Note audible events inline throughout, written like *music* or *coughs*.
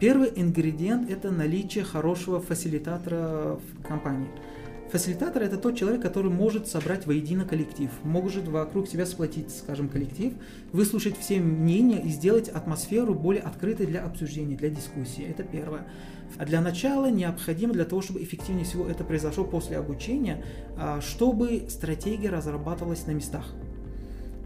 Первый ингредиент – это наличие хорошего фасилитатора в компании. Фасилитатор – это тот человек, который может собрать воедино коллектив, может вокруг себя сплотить, скажем, коллектив, выслушать все мнения и сделать атмосферу более открытой для обсуждения, для дискуссии. Это первое. А для начала необходимо, для того, чтобы эффективнее всего это произошло после обучения, а, чтобы стратегия разрабатывалась на местах.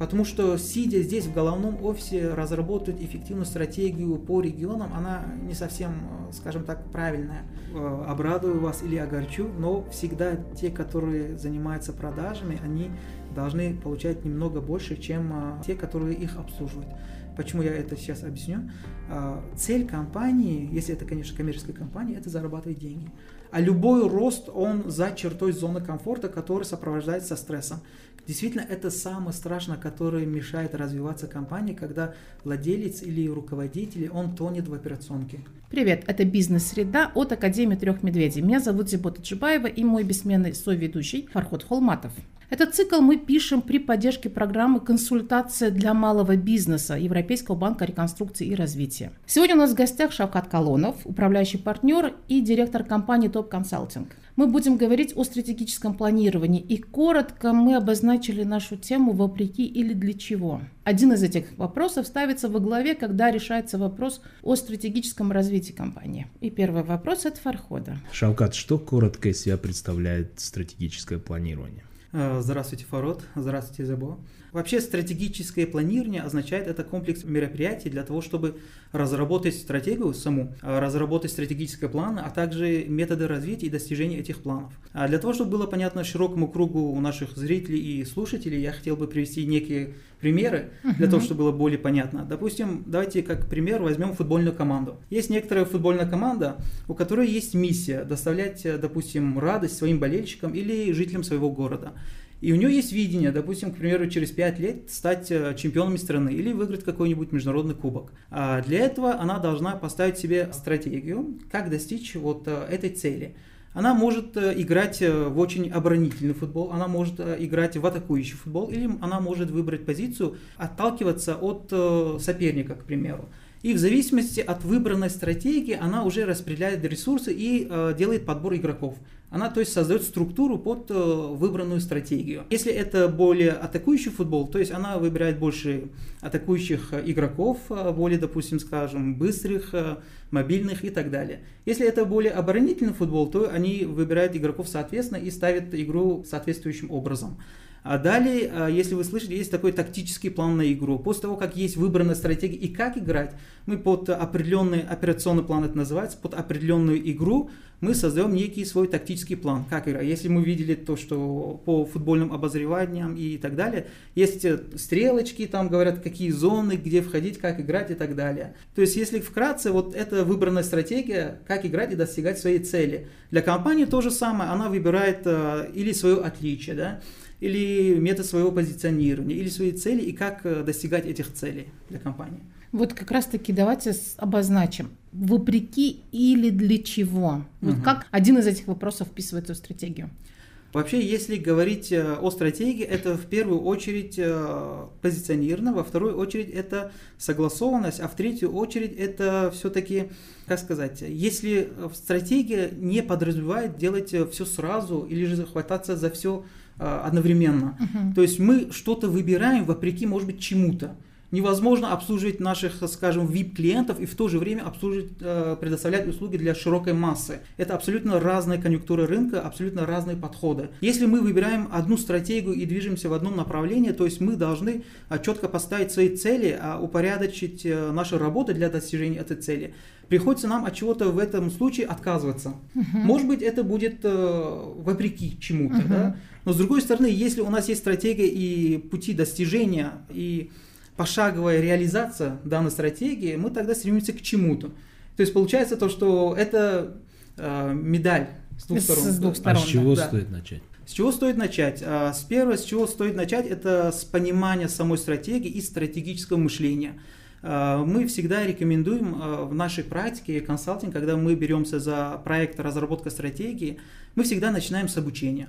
Потому что, сидя здесь в головном офисе, разработать эффективную стратегию по регионам, она не совсем, скажем так, правильная. Э, обрадую вас или огорчу, но всегда те, которые занимаются продажами, они должны получать немного больше, чем э, те, которые их обслуживают. Почему я это сейчас объясню? Э, цель компании, если это, конечно, коммерческая компания, это зарабатывать деньги. А любой рост, он за чертой зоны комфорта, который сопровождается стрессом. Действительно, это самое страшное, которое мешает развиваться компании, когда владелец или руководитель, он тонет в операционке. Привет, это «Бизнес-среда» от Академии трех медведей. Меня зовут Зибота Джибаева и мой бессменный соведущий Фархот Холматов. Этот цикл мы пишем при поддержке программы «Консультация для малого бизнеса» Европейского банка реконструкции и развития. Сегодня у нас в гостях Шавкат Колонов, управляющий партнер и директор компании Топ Консалтинг. Мы будем говорить о стратегическом планировании и коротко мы обозначили нашу тему «Вопреки или для чего?». Один из этих вопросов ставится во главе, когда решается вопрос о стратегическом развитии компании. И первый вопрос – это Фархода. Шавкат, что коротко из себя представляет стратегическое планирование? Э, здравствуйте, Фарод. Здравствуйте, Забо. Вообще стратегическое планирование означает это комплекс мероприятий для того, чтобы разработать стратегию саму, а, разработать стратегические планы, а также методы развития и достижения этих планов. А для того, чтобы было понятно широкому кругу у наших зрителей и слушателей, я хотел бы привести некие примеры для uh-huh. того, чтобы было более понятно. Допустим, давайте как пример возьмем футбольную команду. Есть некоторая футбольная команда, у которой есть миссия доставлять, допустим, радость своим болельщикам или жителям своего города. И у нее есть видение, допустим, к примеру, через 5 лет стать э, чемпионами страны или выиграть какой-нибудь международный кубок. А для этого она должна поставить себе стратегию, как достичь вот э, этой цели. Она может э, играть в очень оборонительный футбол, она может играть в атакующий футбол, или она может выбрать позицию, отталкиваться от соперника, к примеру. И в зависимости от выбранной стратегии она уже распределяет ресурсы и э, делает подбор игроков. Она, то есть, создает структуру под э, выбранную стратегию. Если это более атакующий футбол, то есть она выбирает больше атакующих э, игроков, э, более, допустим, скажем, быстрых, мобильных и так далее. Если это более оборонительный футбол, то они выбирают игроков соответственно и ставят игру соответствующим образом. А далее, а, если вы слышите, есть такой тактический план на игру. После того, как есть выбранная стратегия и как играть, мы под определенный операционный план это называется, под определенную игру мы создаем некий свой тактический план, как играть. Если мы видели то, что по футбольным обозреваниям и так далее, есть э, стрелочки, там говорят, какие зоны, где входить, как играть и так далее. То есть, если вкратце, вот это выбранная стратегия, как играть и достигать своей цели. Для компании то же самое, она выбирает э, или свое отличие, да, или метод своего позиционирования, или свои цели, и как э, достигать этих целей для компании. Вот как раз-таки давайте обозначим, вопреки или для чего? Вот угу. как один из этих вопросов вписывается в стратегию? Вообще, если говорить э, о стратегии, это в первую очередь э, позиционирование, во вторую очередь это согласованность, а в третью очередь это все-таки, как сказать, если стратегия не подразумевает делать все сразу или же хвататься за все одновременно. Uh-huh. То есть мы что-то выбираем вопреки, может быть, чему-то. Невозможно обслуживать наших, скажем, VIP-клиентов и в то же время обслуживать, э, предоставлять услуги для широкой массы. Это абсолютно разные конъюнктуры рынка, абсолютно разные подходы. Если мы выбираем одну стратегию и движемся в одном направлении, то есть мы должны а, четко поставить свои цели, а, упорядочить э, наши работы для достижения этой цели. Приходится нам от чего-то в этом случае отказываться. Uh-huh. Может быть, это будет э, вопреки чему-то, uh-huh. да? Но с другой стороны, если у нас есть стратегия и пути достижения, и пошаговая реализация данной стратегии, мы тогда стремимся к чему-то. То есть получается то, что это э, медаль с двух сторон. С двух сторон. А с чего да. стоит начать? С чего стоит начать? А, с первого, с чего стоит начать, это с понимания самой стратегии и стратегического мышления. А, мы всегда рекомендуем а, в нашей практике консалтинг, когда мы беремся за проект разработка стратегии, мы всегда начинаем с обучения.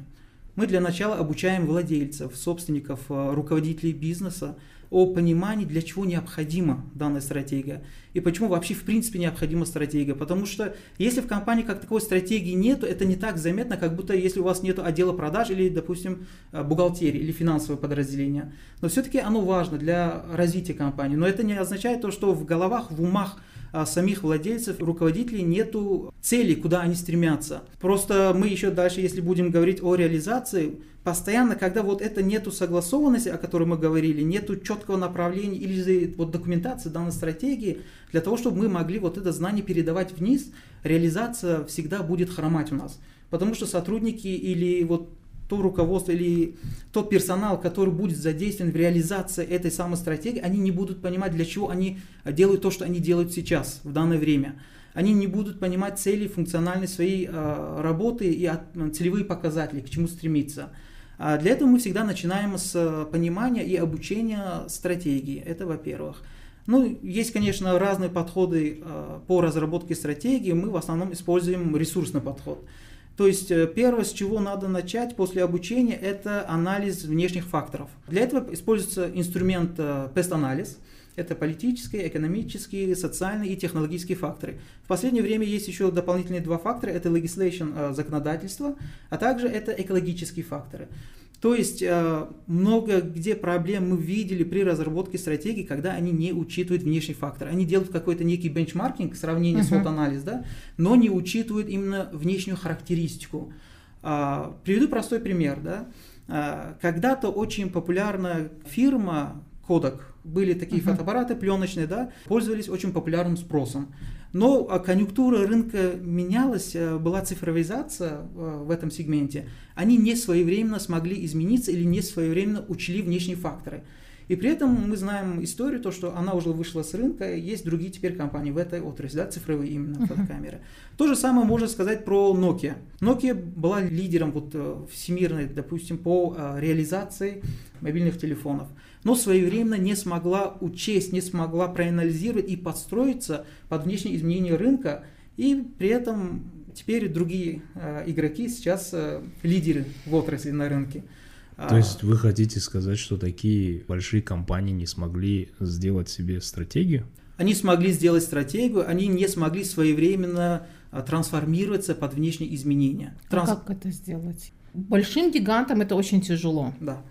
Мы для начала обучаем владельцев, собственников, руководителей бизнеса о понимании, для чего необходима данная стратегия и почему вообще в принципе необходима стратегия. Потому что если в компании как таковой стратегии нету, это не так заметно, как будто если у вас нет отдела продаж или, допустим, э, бухгалтерии или финансового подразделения. Но все-таки оно важно для развития компании. Но это не означает то, что в головах, в умах а, самих владельцев, руководителей нету цели, куда они стремятся. Просто мы еще дальше, если будем говорить о реализации, постоянно, когда вот это нету согласованности, о которой мы говорили, нету четкого направления или вот документации данной стратегии, для того, чтобы мы могли вот это знание передавать вниз, реализация всегда будет хромать у нас. Потому что сотрудники или вот то руководство или тот персонал, который будет задействован в реализации этой самой стратегии, они не будут понимать, для чего они делают то, что они делают сейчас, в данное время. Они не будут понимать цели, функциональность своей э, работы и от, целевые показатели, к чему стремиться. А для этого мы всегда начинаем с понимания и обучения стратегии. Это во-первых. Ну, есть, конечно, разные подходы э, по разработке стратегии. Мы в основном используем ресурсный подход. То есть э, первое, с чего надо начать после обучения, это анализ внешних факторов. Для этого используется инструмент PEST-анализ. Это политические, экономические, социальные и технологические факторы. В последнее время есть еще дополнительные два фактора. Это legislation, э, законодательство, а также это экологические факторы. То есть э, много где проблем мы видели при разработке стратегии, когда они не учитывают внешний фактор. Они делают какой-то некий бенчмаркинг, сравнение, uh-huh. свод-анализ, да, но не учитывают именно внешнюю характеристику. А, приведу простой пример. Да. А, когда-то очень популярная фирма Kodak, были такие uh-huh. фотоаппараты пленочные, да, пользовались очень популярным спросом. Но а, конъюнктура рынка менялась, э, была цифровизация э, в этом сегменте. Они не своевременно смогли измениться или не своевременно учли внешние факторы. И при этом мы знаем историю, то, что она уже вышла с рынка, есть другие теперь компании в этой отрасли, да, цифровые именно uh-huh. фотокамеры. То же самое можно сказать про Nokia. Nokia была лидером вот, э, всемирной, допустим, по реализации мобильных телефонов но своевременно не смогла учесть, не смогла проанализировать и подстроиться под внешние изменения рынка, и при этом теперь другие э, игроки сейчас э, лидеры в отрасли на рынке. А, То есть вы хотите сказать, что такие большие компании не смогли сделать себе стратегию? Они смогли сделать стратегию, они не смогли своевременно а, трансформироваться под внешние изменения. Транс... А как это сделать? Большим гигантам это очень тяжело. Да.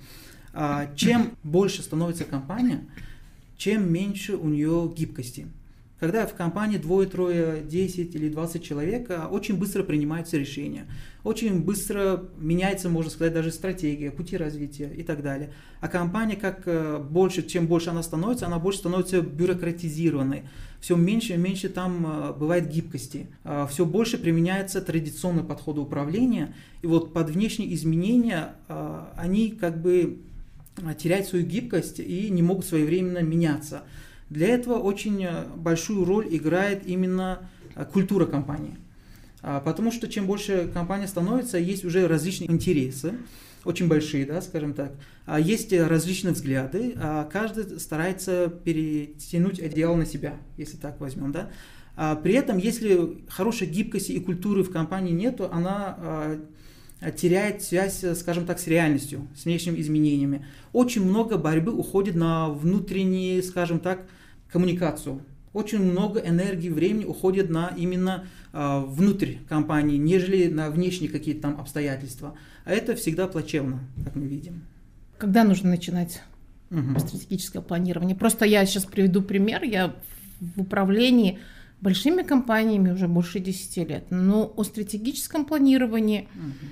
А, чем больше становится компания, чем меньше у нее гибкости. Когда в компании двое, трое, 10 или 20 человек, а, очень быстро принимаются решения. Очень быстро меняется, можно сказать, даже стратегия, пути развития и так далее. А компания, как э, больше, чем больше она становится, она больше становится бюрократизированной. Все меньше и меньше там э, бывает гибкости. Все больше применяется традиционный подход управления. И вот под внешние изменения они как бы а, теряют свою гибкость и не могут своевременно меняться. Для этого очень э, большую роль играет именно э, культура компании. А, потому что чем больше компания становится, есть уже различные интересы, очень большие, да, скажем так. А, есть различные взгляды, каждый старается перетянуть одеяло на себя, если так возьмем, да. При этом, если хорошей гибкости и культуры в компании нету, она Э, теряет связь, э, скажем так, с реальностью, с внешними изменениями. Очень много борьбы уходит на внутреннюю, скажем так, коммуникацию. Очень много энергии, времени уходит на именно э, внутрь компании, нежели на внешние какие-то там обстоятельства. А это всегда плачевно, как мы видим. Когда нужно начинать угу. стратегическое планирование? Просто я сейчас приведу пример. Я в управлении большими компаниями уже больше 10 лет. Но о стратегическом планировании угу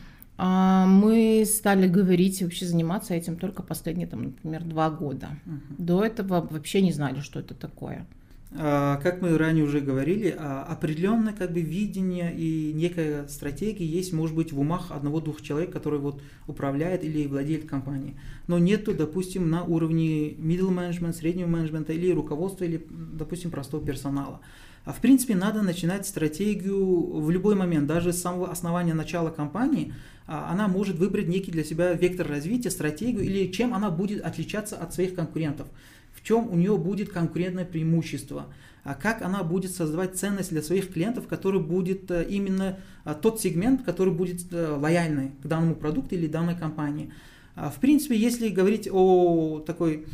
мы стали говорить и вообще заниматься этим только последние, там, например, два года. Угу. До этого вообще не знали, что это такое. А, как мы ранее уже говорили, а, определенное как бы видение и некая стратегия есть, может быть, в умах одного-двух человек, который вот управляет или владеет компанией. Но нету, допустим, на уровне middle management, среднего менеджмента или руководства, или, допустим, простого персонала. А в принципе надо начинать стратегию в любой момент, даже с самого основания начала компании, а, она может выбрать некий для себя вектор развития, стратегию или чем она будет отличаться от своих конкурентов, в чем у нее будет конкурентное преимущество, а как она будет создавать ценность для своих клиентов, который будет э, именно а, тот сегмент, который будет э, лояльный к данному продукту или данной компании. В принципе, если говорить о такой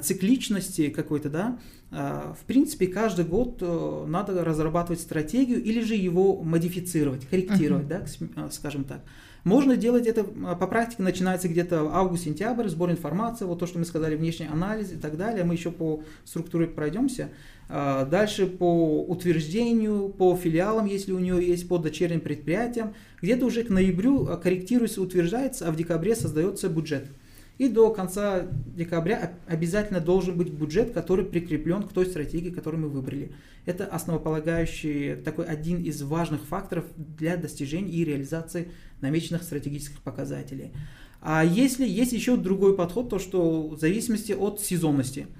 цикличности какой-то, да, в принципе, каждый год э, надо разрабатывать стратегию или же его модифицировать, корректировать, uh-huh. да, скажем так. Можно делать это а, по практике, начинается где-то август-сентябрь, сбор информации, вот то, что мы сказали, внешний анализ и так далее. Мы еще по структуре пройдемся. А, дальше по утверждению, по филиалам, если у нее есть, по дочерним предприятиям. Где-то уже к ноябрю а, корректируется, утверждается, а в декабре создается бюджет. И до конца декабря обязательно должен быть бюджет, который прикреплен к той стратегии, которую мы выбрали. Это основополагающий, такой один из важных факторов для достижения и реализации намеченных стратегических показателей. А если есть еще другой подход, то что в зависимости от сезонности –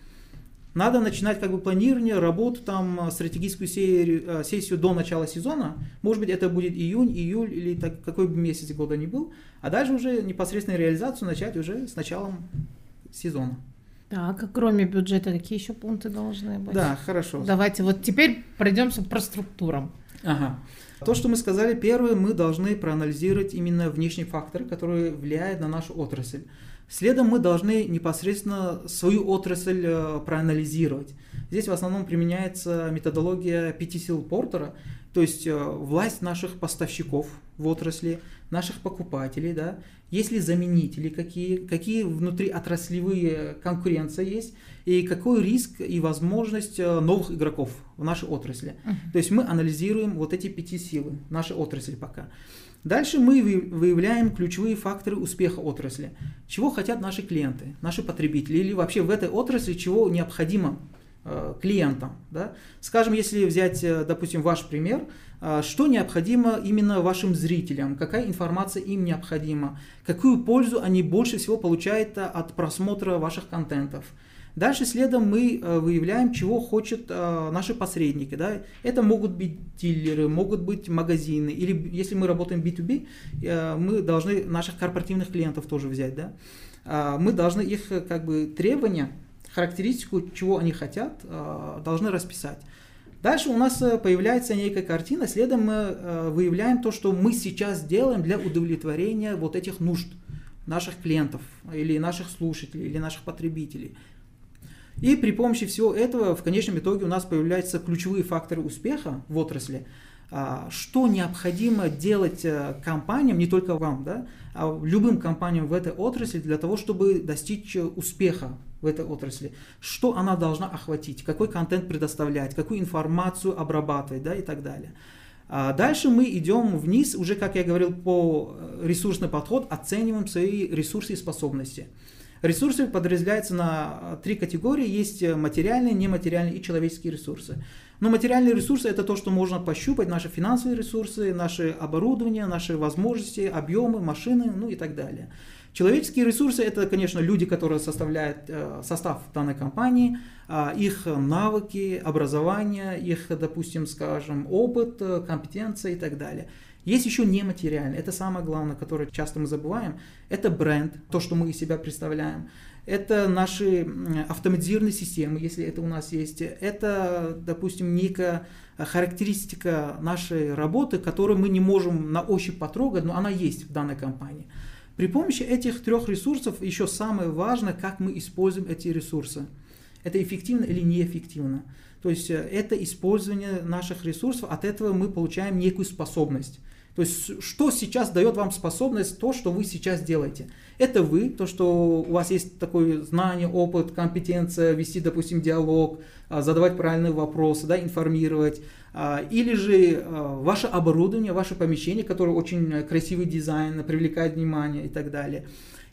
надо начинать как бы планирование, работу, там, стратегическую серию, э, сессию до начала сезона. Может быть, это будет июнь, июль или так, какой бы месяц года ни был. А дальше уже непосредственно реализацию начать уже с началом сезона. Так, а кроме бюджета, какие еще пункты должны быть? Да, хорошо. Давайте вот теперь пройдемся по структурам. Ага. То, что мы сказали, первое, мы должны проанализировать именно внешний фактор, который влияет на нашу отрасль. Следом мы должны непосредственно свою отрасль э, проанализировать. Здесь в основном применяется методология пяти сил Портера, то есть э, власть наших поставщиков в отрасли, наших покупателей, да, есть ли заменители какие, какие внутри отраслевые конкуренции есть, и какой риск и возможность э, новых игроков в нашей отрасли. Uh-huh. То есть мы анализируем вот эти пяти силы, нашей отрасли пока. Дальше мы выявляем ключевые факторы успеха отрасли. Чего хотят наши клиенты, наши потребители, или вообще в этой отрасли чего необходимо э, клиентам. Да? Скажем, если взять, э, допустим, ваш пример, что необходимо именно вашим зрителям, какая информация им необходима, какую пользу они больше всего получают от просмотра ваших контентов – Дальше следом мы э, выявляем, чего хотят э, наши посредники. Да? Это могут быть дилеры, могут быть магазины, или если мы работаем B2B, э, мы должны наших корпоративных клиентов тоже взять. Да? А, мы должны их как бы требования, характеристику, чего они хотят, должны расписать. Дальше у нас появляется некая картина, следом мы выявляем то, что мы сейчас делаем для удовлетворения вот этих нужд наших клиентов или наших слушателей или наших потребителей. И при помощи всего этого в конечном итоге у нас появляются ключевые факторы успеха в отрасли, а, что необходимо делать э, компаниям, не только вам, да, любым компаниям в этой отрасли для того, чтобы достичь успеха в этой отрасли. Что она должна охватить, какой контент предоставлять, какую информацию обрабатывать да, и так далее. А дальше мы идем вниз, уже, как я говорил, по э, ресурсный подход, оцениваем свои ресурсы и способности. Ресурсы подразделяются на э, три категории. Есть э, материальные, нематериальные и человеческие ресурсы. Но материальные ресурсы это то, что можно пощупать, наши финансовые ресурсы, наши оборудование, наши возможности, объемы, машины, ну и так далее. Человеческие ресурсы это, конечно, люди, которые составляют э, состав данной компании, а, их навыки, образование, их, допустим, скажем, опыт, компетенция и так далее. Есть еще нематериальное, это самое главное, которое часто мы забываем, это бренд, то, что мы из себя представляем. Это наши автоматизированные системы, если это у нас есть. Это, допустим, некая характеристика нашей работы, которую мы не можем на ощупь потрогать, но она есть в данной компании. При помощи этих трех ресурсов еще самое важное, как мы используем эти ресурсы. Это эффективно или неэффективно. То есть э, это использование наших ресурсов, от этого мы получаем некую способность. То есть, что сейчас дает вам способность, то, что вы сейчас делаете. Это вы, то, что у вас есть такое знание, опыт, компетенция, вести, допустим, диалог, а, задавать правильные вопросы, да, информировать. А, или же а, ваше оборудование, ваше помещение, которое очень красивый дизайн, привлекает внимание и так далее.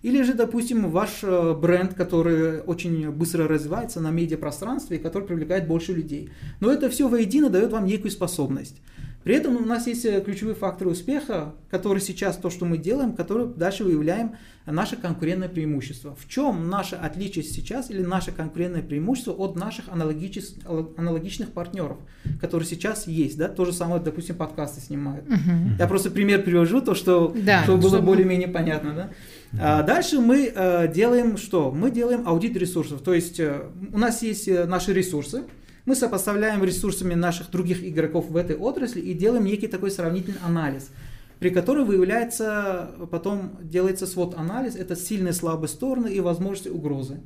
Или же, допустим, ваш бренд, который очень быстро развивается на медиапространстве и который привлекает больше людей. Но это все воедино дает вам некую способность. При этом у нас есть э, ключевые факторы успеха, которые сейчас то, что мы делаем, которые дальше выявляем наше конкурентное преимущество. В чем наше отличие сейчас или наше конкурентное преимущество от наших аналогичных, аналогичных партнеров, которые сейчас есть, да, то же самое, допустим, подкасты снимают. Угу. Я просто пример привожу, то, что, да, чтобы было более-менее понятно, да. А дальше мы э, делаем что? Мы делаем аудит ресурсов, то есть э, у нас есть э, наши ресурсы, мы сопоставляем ресурсами наших других игроков в этой отрасли и делаем некий такой сравнительный анализ. при которой выявляется, потом делается свод-анализ, это сильные слабые стороны и возможности угрозы.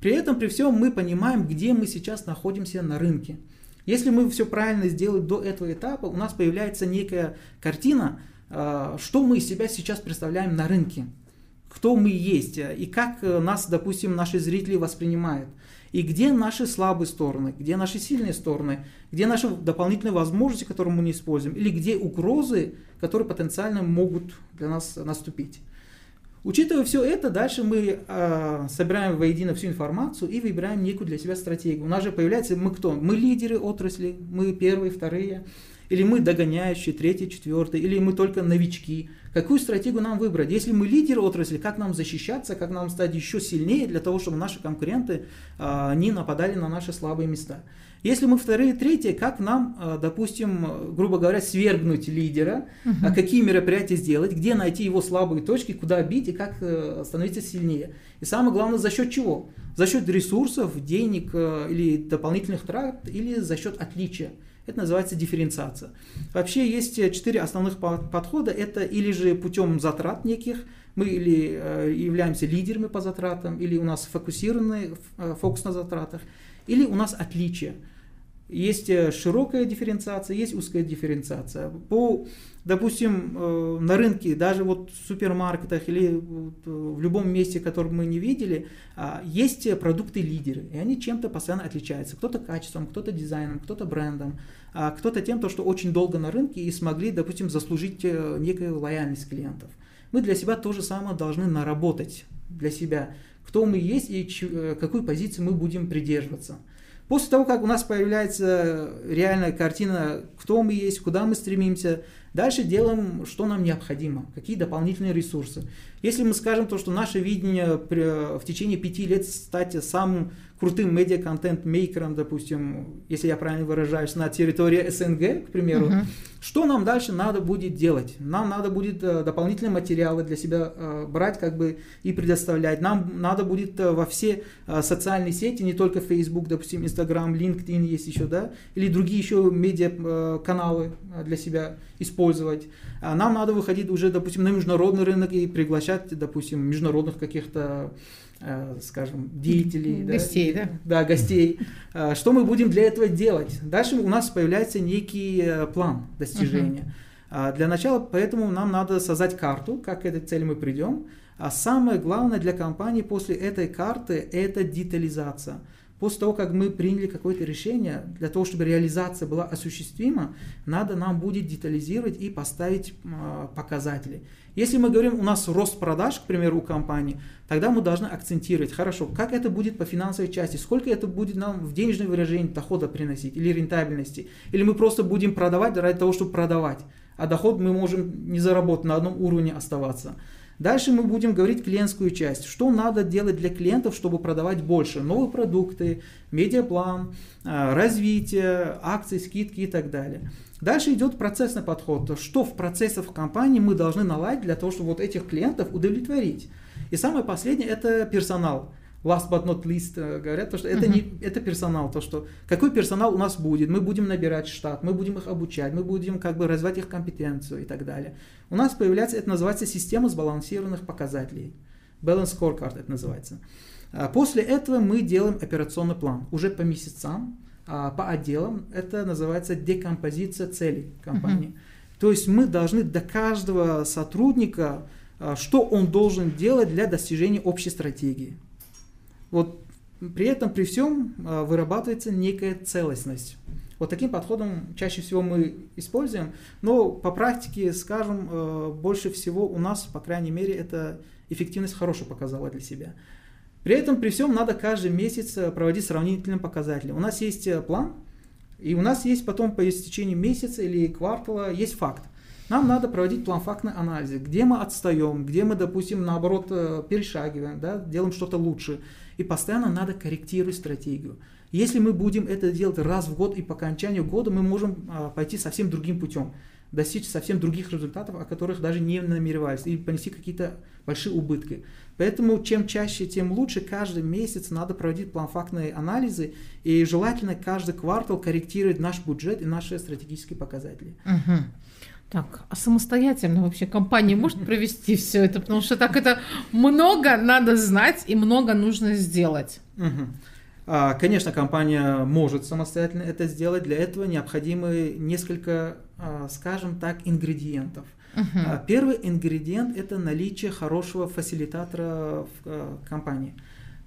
При этом, при всем, мы понимаем, где мы сейчас находимся на рынке. Если мы все правильно сделаем до этого этапа, у нас появляется некая картина, а, что мы из себя сейчас представляем на рынке, кто мы есть и как нас, допустим, наши зрители воспринимают. И где наши слабые стороны, где наши сильные стороны, где наши дополнительные возможности, которые мы не используем, или где угрозы, которые потенциально могут для нас наступить. Учитывая все это, дальше мы э, собираем воедино всю информацию и выбираем некую для себя стратегию. У нас же появляется мы кто? Мы лидеры отрасли, мы первые, вторые, или мы догоняющие, третьи, четвертые, или мы только новички. Какую стратегию нам выбрать? Если мы лидеры отрасли, как нам защищаться, как нам стать еще сильнее для того, чтобы наши конкуренты э, не нападали на наши слабые места? Если мы вторые, третьи, как нам, э, допустим, грубо говоря, свергнуть лидера, uh-huh. какие мероприятия сделать, где найти его слабые точки, куда бить и как э, становиться сильнее. И самое главное, за счет чего? За счет ресурсов, денег э, или дополнительных трат, или за счет отличия. Это называется дифференциация. Вообще есть четыре основных подхода. Это или же путем затрат неких, мы или являемся лидерами по затратам, или у нас фокусированный фокус на затратах, или у нас отличие. Есть э, широкая дифференциация, есть узкая дифференциация. По, допустим, э, на рынке, даже вот в супермаркетах или в любом месте, которое мы не видели, а, есть продукты-лидеры, и они чем-то постоянно отличаются. Кто-то качеством, кто-то дизайном, кто-то брендом, а кто-то тем, что очень долго на рынке и смогли, допустим, заслужить э, некую лояльность клиентов. Мы для себя то же самое должны наработать для себя, кто мы есть и какую позицию мы будем придерживаться. После того, как у нас появляется реальная картина, кто мы есть, куда мы стремимся, дальше делаем, что нам необходимо, какие дополнительные ресурсы. Если мы скажем то, что наше видение в течение пяти лет стать самым крутым медиа-контент-мейкером, допустим, если я правильно выражаюсь, на территории СНГ, к примеру, uh-huh. что нам дальше надо будет делать? Нам надо будет э, дополнительные материалы для себя э, брать как бы и предоставлять. Нам надо будет э, во все социальные сети, не только Facebook, допустим, Instagram, LinkedIn есть еще, да, или другие еще медиа-каналы для себя использовать. А нам надо выходить уже, допустим, на международный рынок и приглашать, допустим, международных каких-то скажем, деятелей. Гостей, да? Да, да гостей. Э, что мы будем для этого делать? Дальше у нас появляется некий э, план достижения. Uh-huh. Для начала, поэтому нам надо создать карту, как к этой цели мы придем. А самое главное для компании после этой карты – это детализация. После того, как мы приняли какое-то решение, для того, чтобы реализация была осуществима, надо нам будет детализировать и поставить э, показатели. Если мы говорим, у нас рост продаж, к примеру, у компании, тогда мы должны акцентировать, хорошо, как это будет по финансовой части, сколько это будет нам в денежном выражении дохода приносить или рентабельности, или мы просто будем продавать ради того, чтобы продавать, а доход мы можем не заработать, на одном уровне оставаться. Дальше мы будем говорить клиентскую часть. Что надо делать для клиентов, чтобы продавать больше? Новые продукты, медиаплан, а, развитие, акции, скидки и так далее. Дальше идет процессный подход. Что в процессах компании мы должны наладить для того, чтобы вот этих клиентов удовлетворить? И самое последнее – это персонал last but not least э, говорят, то, что это, не, это персонал, то, что какой персонал у нас будет, мы будем набирать штат, мы будем их обучать, мы будем как бы развивать их компетенцию и так далее. У нас появляется, это называется система сбалансированных показателей. Balance scorecard это называется. А после этого мы делаем операционный план уже по месяцам, а по отделам. Это называется декомпозиция целей компании. Uh-huh. То есть мы должны до каждого сотрудника, а, что он должен делать для достижения общей стратегии. Вот при этом, при всем а, вырабатывается некая целостность. Вот таким подходом чаще всего мы используем, но по практике, скажем, а, больше всего у нас, по крайней мере, эта эффективность хорошо показала для себя. При этом, при всем, надо каждый месяц а, проводить сравнительные показатели. У нас есть план, и у нас есть потом по истечении месяца или квартала есть факт. Нам надо проводить план-фактный анализ, где мы отстаем, где мы, допустим, наоборот, э, перешагиваем, да, делаем что-то лучше. И постоянно надо корректировать стратегию. Если мы будем это делать раз в год и по окончанию года, мы можем а, пойти совсем другим путем, достичь совсем других результатов, о которых даже не намеревались, и понести какие-то большие убытки. Поэтому чем чаще, тем лучше. Каждый месяц надо проводить план-фактные анализы и желательно каждый квартал корректировать наш бюджет и наши стратегические показатели. Угу. Так, а самостоятельно вообще компания может провести все это? Потому что так это много надо знать и много нужно сделать. Угу. Конечно, компания может самостоятельно это сделать. Для этого необходимы несколько, а, скажем так, ингредиентов. Uh-huh. Первый ингредиент – это наличие хорошего фасилитатора в а, компании.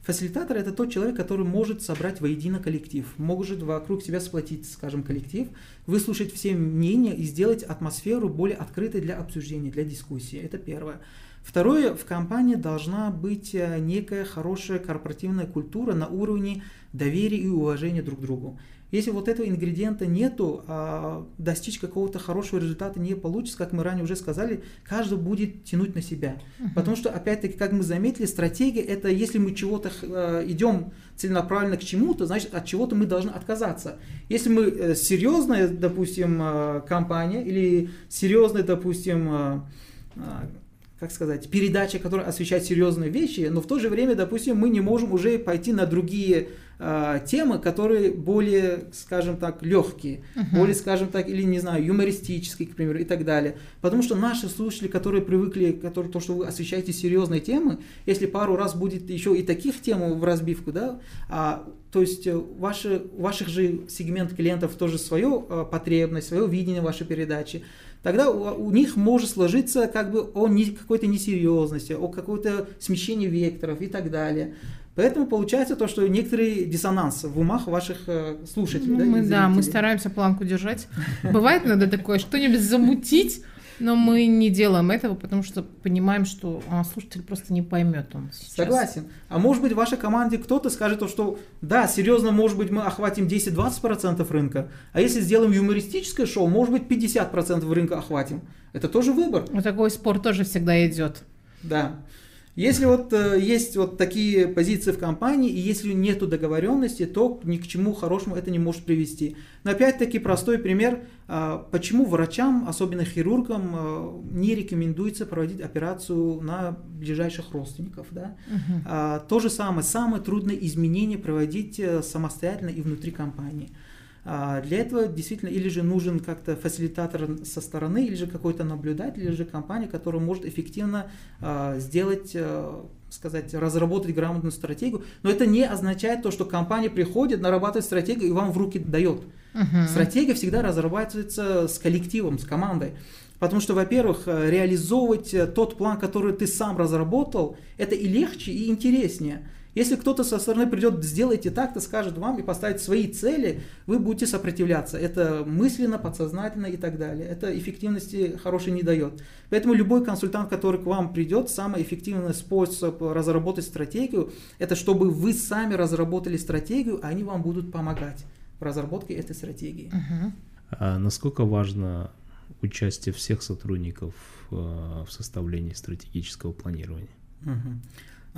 Фасилитатор – это тот человек, который может собрать воедино коллектив, может вокруг себя сплотить, скажем, коллектив, выслушать все мнения и сделать атмосферу более открытой для обсуждения, для дискуссии. Это первое. Второе, в компании должна быть э, некая хорошая корпоративная культура на уровне доверия и уважения друг к другу. Если вот этого ингредиента нету, а достичь какого-то хорошего результата не получится, как мы ранее уже сказали, каждый будет тянуть на себя. Uh-huh. Потому что, опять-таки, как мы заметили, стратегия это если мы чего-то э, идем целенаправленно к чему-то, значит, от чего-то мы должны отказаться. Если мы э, серьезная, допустим, э, компания или серьезная, допустим, как сказать, передача, которая освещает серьезные вещи, но в то же время, допустим, мы не можем уже пойти на другие э, темы, которые более, скажем так, легкие, uh-huh. более, скажем так, или, не знаю, юмористические, к примеру, и так далее. Потому что наши слушатели, которые привыкли, которые, то, что вы освещаете серьезные темы, если пару раз будет еще и таких тем в разбивку, да, а, то есть э, ваши, ваших же сегмент клиентов тоже свое э, потребность, свое видение вашей передачи, тогда у, у них может сложиться как бы о не, какой-то несерьезности, о какой-то смещении векторов и так далее. Поэтому получается то, что некоторый диссонанс в умах ваших э, слушателей. Ну, да, мы, да, мы стараемся планку держать. Бывает иногда такое, что-нибудь замутить, но мы не делаем этого, потому что понимаем, что а, слушатель просто не поймет он сейчас. Согласен. А может быть в вашей команде кто-то скажет, то, что да, серьезно, может быть мы охватим 10-20% рынка, а если сделаем юмористическое шоу, может быть 50% рынка охватим. Это тоже выбор. Вот такой спор тоже всегда идет. Да. Если вот э, есть вот такие позиции в компании, и если нету договоренности, то ни к чему хорошему это не может привести. Но опять-таки простой пример, э, почему врачам, особенно хирургам, э, не рекомендуется проводить операцию на ближайших родственников. Да? Угу. То же самое, самое трудное изменение проводить э, самостоятельно и внутри компании. А, для этого действительно или же нужен как-то фасилитатор со стороны, или же какой-то наблюдатель, или же компания, которая может эффективно а, сделать а, сказать, разработать грамотную стратегию, но это не означает то, что компания приходит, нарабатывает стратегию и вам в руки дает. Uh-huh. Стратегия всегда разрабатывается с коллективом, с командой. Потому что, во-первых, реализовывать тот план, который ты сам разработал, это и легче, и интереснее. Если кто-то со стороны придет, сделайте так-то, скажет вам и поставит свои цели, вы будете сопротивляться. Это мысленно, подсознательно и так далее. Это эффективности хорошей не дает. Поэтому любой консультант, который к вам придет, самый эффективный способ разработать стратегию, это чтобы вы сами разработали стратегию, а они вам будут помогать в разработке этой стратегии. А насколько важно участие всех сотрудников э, в составлении стратегического планирования? Uh-huh.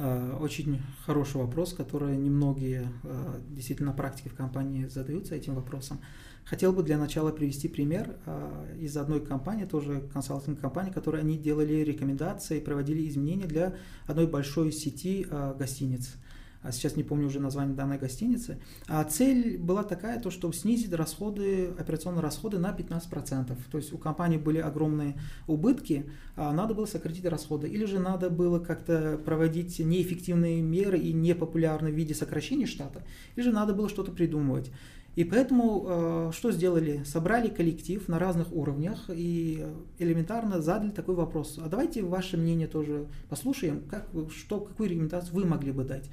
Э, очень хороший вопрос, который немногие э, действительно на практике в компании задаются этим вопросом. Хотел бы для начала привести пример э, из одной компании, тоже консалтинг компании, которой они делали рекомендации, проводили изменения для одной большой сети гостиниц а сейчас не помню уже название данной гостиницы. А цель была такая, то, чтобы снизить расходы, операционные расходы на 15%. То есть у компании были огромные убытки, а надо было сократить расходы. Или же надо было как-то проводить неэффективные меры и непопулярные в виде сокращения штата, или же надо было что-то придумывать. И поэтому э, что сделали? Собрали коллектив на разных уровнях и элементарно задали такой вопрос. А давайте ваше мнение тоже послушаем, как, что, какую рекомендацию вы могли бы дать.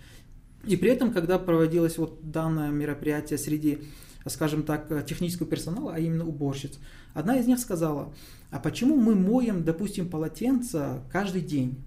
И при этом, когда проводилось вот данное мероприятие среди, скажем так, технического персонала, а именно уборщиц, одна из них сказала, а почему мы моем, допустим, полотенца каждый день?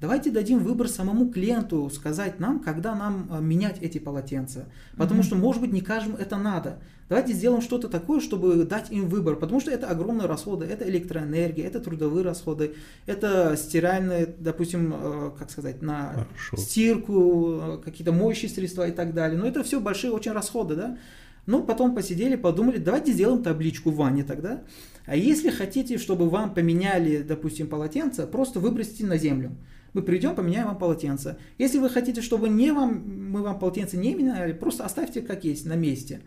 Давайте дадим выбор самому клиенту сказать нам, когда нам э, менять эти полотенца. Потому mm-hmm. что, может быть, не каждому это надо. Давайте сделаем что-то такое, чтобы дать им выбор. Потому что это огромные расходы. Это электроэнергия, это трудовые расходы, это стиральные, допустим, э, как сказать, на Хорошо. стирку, э, какие-то моющие средства и так далее. Но это все большие очень расходы, да. Ну, потом посидели, подумали, давайте сделаем табличку в ванне тогда. А если хотите, чтобы вам поменяли, допустим, полотенце, просто выбросьте на землю мы придем, поменяем вам полотенце. Если вы хотите, чтобы не вам, мы вам полотенце не меняли, просто оставьте как есть, на месте.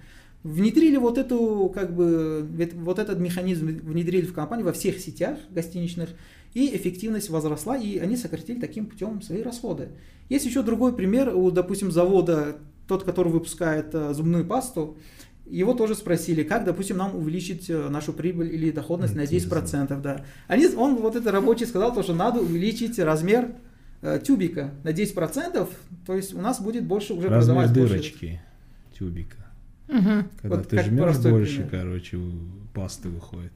Внедрили вот эту, как бы, вот этот механизм внедрили в компанию во всех сетях гостиничных, и эффективность возросла, и они сократили таким путем свои расходы. Есть еще другой пример у, допустим, завода, тот, который выпускает э, зубную пасту, его тоже спросили, как, допустим, нам увеличить э, нашу прибыль или доходность на 10%. Да. Они, он, вот этот рабочий, сказал, то, что надо увеличить размер э, тюбика на 10%, то есть у нас будет больше уже размер продавать дырочки больше. тюбика. Угу. Когда вот ты жмешь больше, пример. короче, пасты выходит.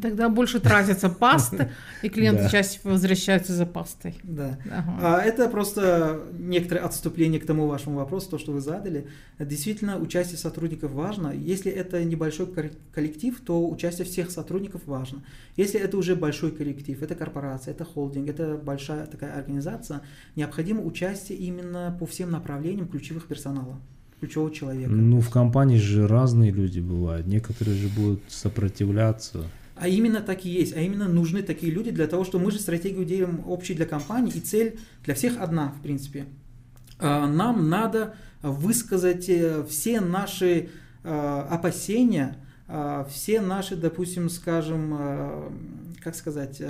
Тогда больше тратится пасты, *laughs* и клиенты чаще возвращаются за пастой. Да. А это просто некоторое отступление к тому вашему вопросу, то, что вы задали. Действительно, участие сотрудников важно. Если это небольшой коллектив, то участие всех сотрудников важно. Если это уже большой коллектив, это корпорация, это холдинг, это большая такая организация, необходимо участие именно по всем направлениям ключевых персонала ключевого человека. Ну, в компании же разные люди бывают. Некоторые же будут сопротивляться. А именно так и есть, а именно нужны такие люди для того, что мы же стратегию делаем общей для компании, и цель для всех одна, в принципе. А, нам надо высказать э, все наши а, опасения, а, все наши, допустим, скажем, как сказать,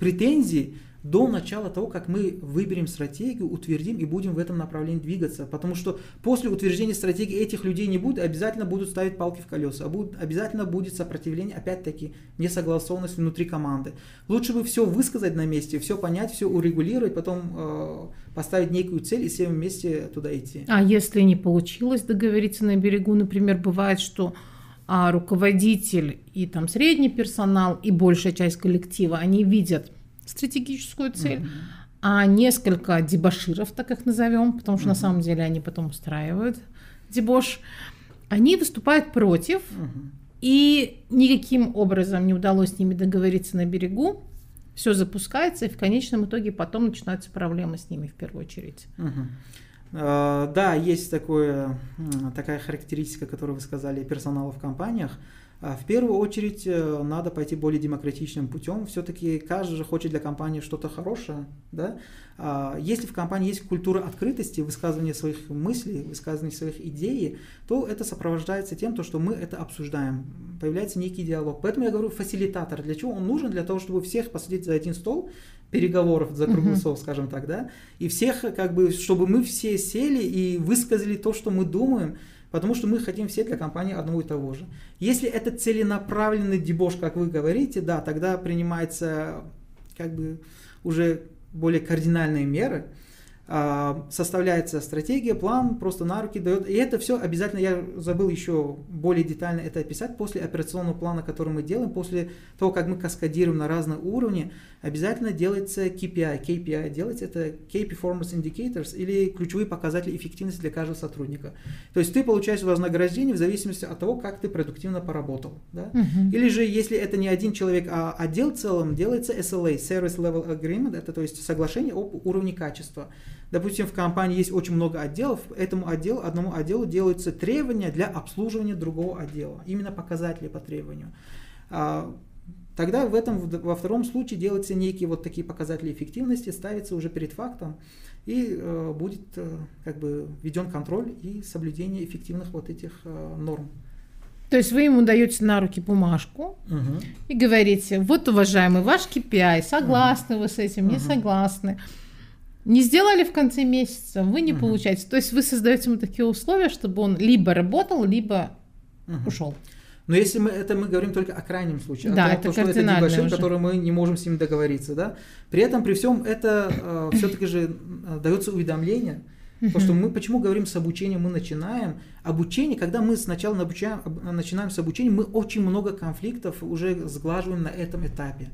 претензии до начала того, как мы выберем стратегию, утвердим и будем в этом направлении двигаться. Потому что после утверждения стратегии этих людей не будет, обязательно будут ставить палки в колеса, а будет, обязательно будет сопротивление, опять-таки, несогласованность внутри команды. Лучше бы все высказать на месте, все понять, все урегулировать, потом э, поставить некую цель и всем вместе туда идти. А если не получилось договориться на берегу, например, бывает, что а руководитель и там средний персонал и большая часть коллектива, они видят стратегическую цель, mm-hmm. а несколько дебаширов, так их назовем, потому что mm-hmm. на самом деле они потом устраивают дебош, они выступают против, mm-hmm. и никаким образом не удалось с ними договориться на берегу. Все запускается, и в конечном итоге потом начинаются проблемы с ними в первую очередь. Uh, да, есть такое, такая характеристика, которую вы сказали, персонала в компаниях. А в первую очередь э, надо пойти более демократичным путем. Все-таки каждый же хочет для компании что-то хорошее. Да? А если в компании есть культура открытости, высказывания своих мыслей, высказывания своих идей, то это сопровождается тем, то, что мы это обсуждаем. Появляется некий диалог. Поэтому я говорю фасилитатор. Для чего он нужен? Для того, чтобы всех посадить за один стол, переговоров за круглый стол, скажем так, да, и всех, как бы, чтобы мы все сели и высказали то, что мы думаем, потому что мы хотим все для компании одного и того же. Если это целенаправленный дебош, как вы говорите, да, тогда принимается как бы уже более кардинальные меры, составляется стратегия, план, просто на руки дает. И это все обязательно, я забыл еще более детально это описать, после операционного плана, который мы делаем, после того, как мы каскадируем на разные уровни, обязательно делается KPI. KPI делается это Key Performance Indicators или ключевые показатели эффективности для каждого сотрудника. То есть ты получаешь вознаграждение в зависимости от того, как ты продуктивно поработал. Да? Uh-huh. Или же, если это не один человек, а отдел в целом, делается SLA, Service Level Agreement, это то есть соглашение об уровне качества. Допустим, в компании есть очень много отделов, этому отделу, одному отделу делаются требования для обслуживания другого отдела, именно показатели по требованию. А, тогда в этом, во втором случае делаются некие вот такие показатели эффективности, ставятся уже перед фактом, и э, будет э, как бы введен контроль и соблюдение эффективных вот этих э, норм. То есть вы ему даете на руки бумажку угу. и говорите, вот, уважаемый, ваш KPI, согласны угу. вы с этим, не угу. согласны. Не сделали в конце месяца, вы не угу. получаете. То есть вы создаете ему такие условия, чтобы он либо работал, либо угу. ушел. Но если мы это мы говорим только о крайнем случае, да, о том, это что это дебошир, который мы не можем с ним договориться, да. При этом при всем это э, все-таки же э, дается уведомление, Потому что мы почему говорим с обучением, мы начинаем. Обучение, когда мы сначала обучаем, начинаем с обучения, мы очень много конфликтов уже сглаживаем на этом этапе.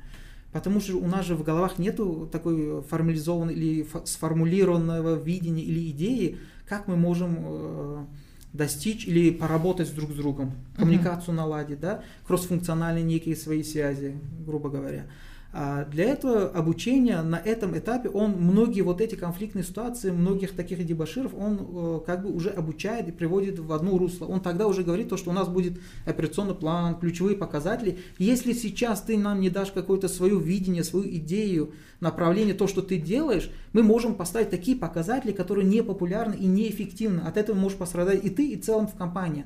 Потому что у нас же в головах нету такой формализованной или сформулированного видения или идеи, как мы можем э, достичь или поработать друг с другом, коммуникацию uh-huh. наладить, да, кроссфункциональные некие свои связи, грубо говоря. А для этого обучения на этом этапе он многие вот эти конфликтные ситуации, многих таких дебаширов, он э, как бы уже обучает и приводит в одно русло. Он тогда уже говорит то, что у нас будет операционный план, ключевые показатели. Если сейчас ты нам не дашь какое-то свое видение, свою идею, направление, то, что ты делаешь, мы можем поставить такие показатели, которые не популярны и неэффективны. От этого можешь пострадать и ты, и в целом в компании.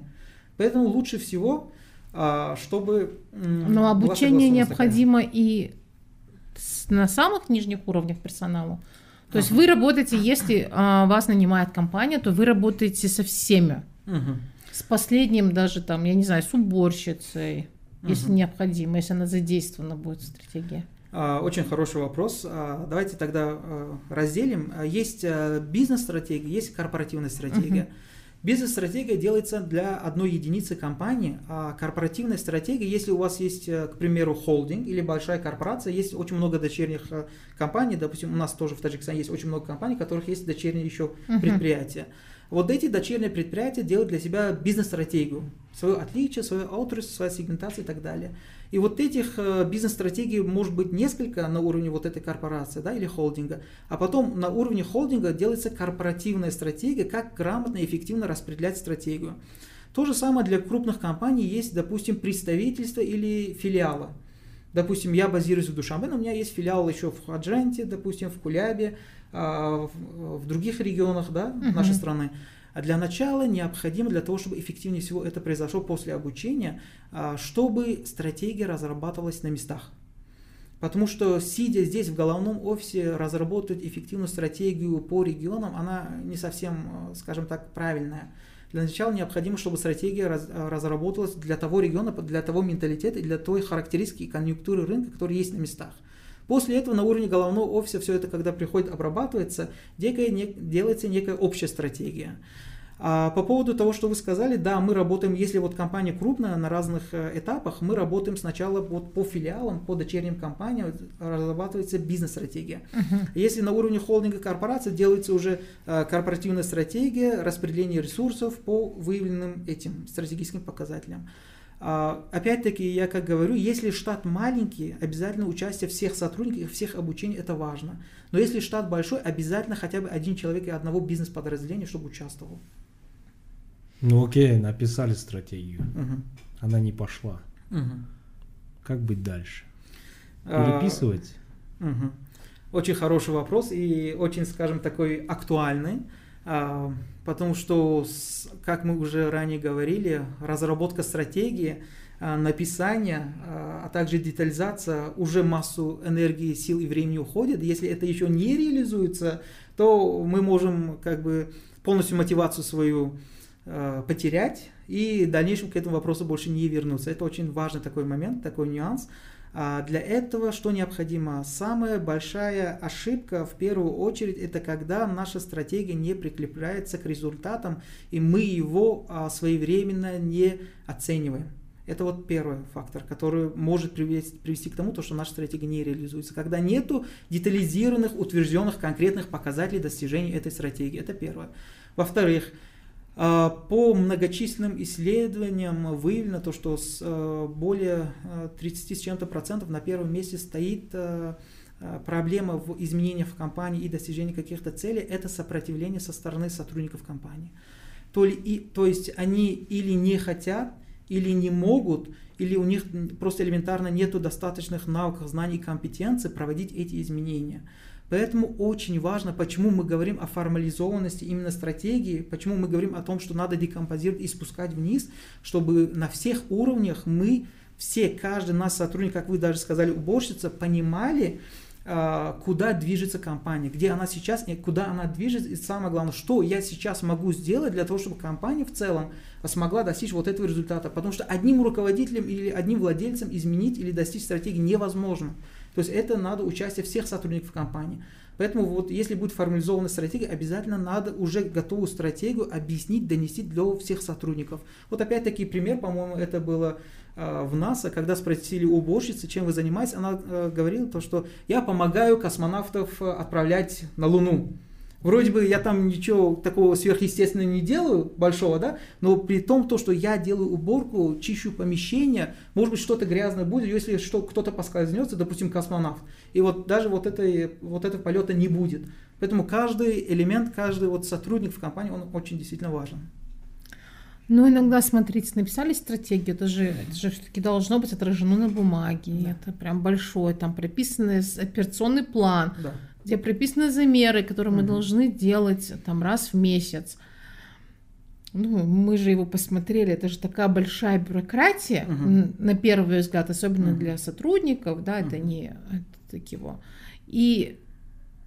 Поэтому лучше всего, а, чтобы... Но обучение необходимо такая. и на самых нижних уровнях персонала. То есть вы работаете, если а, вас нанимает компания, то вы работаете со всеми. Угу. С последним даже там, я не знаю, с уборщицей, угу. если необходимо, если она задействована будет в стратегии. А, очень хороший вопрос. А, давайте тогда разделим. Есть бизнес-стратегия, есть корпоративная стратегия. Uh-huh. Бизнес-стратегия делается для одной единицы компании, а корпоративная стратегия, если у вас есть, э, к примеру, холдинг или большая корпорация, есть очень много дочерних э, компаний, допустим, у нас тоже в Таджикистане есть очень много компаний, у которых есть дочерние еще uh-huh. предприятия. Вот эти дочерние предприятия делают для себя бизнес-стратегию, свое отличие, свою authorship, свою сегментацию и так далее. И вот этих э, бизнес-стратегий может быть несколько на уровне вот этой корпорации да, или холдинга, а потом на уровне холдинга делается корпоративная стратегия, как грамотно и эффективно распределять стратегию. То же самое для крупных компаний есть, допустим, представительство или филиалы. Допустим, я базируюсь в Душанбе, но у меня есть филиал еще в Хаджанте, допустим, в Кулябе, в других регионах да, uh-huh. нашей страны. А для начала необходимо, для того, чтобы эффективнее всего это произошло после обучения, а, чтобы стратегия разрабатывалась на местах. Потому что, сидя здесь в головном офисе, разработать эффективную стратегию по регионам, она не совсем, скажем так, правильная. Для начала необходимо, чтобы стратегия раз, разработалась для того региона, для того менталитета и для той характеристики и конъюнктуры рынка, которые есть на местах. После этого на уровне головного офиса все это, когда приходит, обрабатывается, некая, не, делается некая общая стратегия. А по поводу того, что вы сказали, да, мы работаем, если вот компания крупная на разных э, этапах, мы работаем сначала вот по филиалам, по дочерним компаниям, разрабатывается бизнес-стратегия. Uh-huh. Если на уровне холдинга корпорации делается уже э, корпоративная стратегия распределения ресурсов по выявленным этим стратегическим показателям. А, опять-таки, я как говорю, если штат маленький, обязательно участие всех сотрудников, всех обучений, это важно. Но если штат большой, обязательно хотя бы один человек и одного бизнес-подразделения, чтобы участвовал. Ну окей, написали стратегию. Угу. Она не пошла. Угу. Как быть дальше? А, Переписывать? А, угу. Очень хороший вопрос и очень, скажем, такой актуальный. А, потому что, как мы уже ранее говорили, разработка стратегии, а, написание, а, а также детализация уже массу энергии, сил и времени уходит. Если это еще не реализуется, то мы можем как бы полностью мотивацию свою потерять и в дальнейшем к этому вопросу больше не вернуться. Это очень важный такой момент, такой нюанс. А для этого что необходимо? Самая большая ошибка в первую очередь это когда наша стратегия не прикрепляется к результатам и мы его а, своевременно не оцениваем. Это вот первый фактор, который может привести, привести к тому, что наша стратегия не реализуется. Когда нету детализированных, утвержденных конкретных показателей достижения этой стратегии. Это первое. Во-вторых, по многочисленным исследованиям выявлено то, что с а, более 30 а, с чем-то процентов на первом месте стоит проблема в изменении в компании и достижении каких-то целей, это сопротивление со стороны сотрудников компании. То, ли, и, то есть они или не хотят, или не могут, или у них просто элементарно нет достаточных навыков, знаний и компетенций проводить эти изменения. Поэтому очень важно, почему мы говорим о формализованности именно стратегии, почему мы говорим о том, что надо декомпозировать и спускать вниз, чтобы на всех уровнях мы все, каждый наш сотрудник, как вы даже сказали, уборщица, понимали, а, куда движется компания, где она сейчас, куда она движется, и самое главное, что я сейчас могу сделать для того, чтобы компания в целом смогла достичь вот этого результата. Потому что одним руководителем или одним владельцем изменить или достичь стратегии невозможно. То есть это надо участие всех сотрудников компании. Поэтому вот если будет формализована стратегия, обязательно надо уже готовую стратегию объяснить, донести для всех сотрудников. Вот опять-таки пример, по-моему, это было э, в НАСА, когда спросили уборщицы, чем вы занимаетесь, она э, говорила то, что я помогаю космонавтов э, отправлять на Луну. Вроде бы я там ничего такого сверхъестественного не делаю, большого, да, но при том, то, что я делаю уборку, чищу помещение, может быть, что-то грязное будет, если что, кто-то поскользнется, допустим, космонавт, и вот даже вот, этой, вот этого полета не будет. Поэтому каждый элемент, каждый вот сотрудник в компании, он очень действительно важен. Ну, иногда, смотрите, написали стратегию, это же, это же все-таки должно быть отражено на бумаге. Да. Это прям большой, там прописанный операционный план. Да где прописаны замеры, которые мы должны делать там раз в месяц. Ну, мы же его посмотрели, это же такая большая бюрократия, uh на первый взгляд, особенно uh для сотрудников, да, uh это не это, так его. И,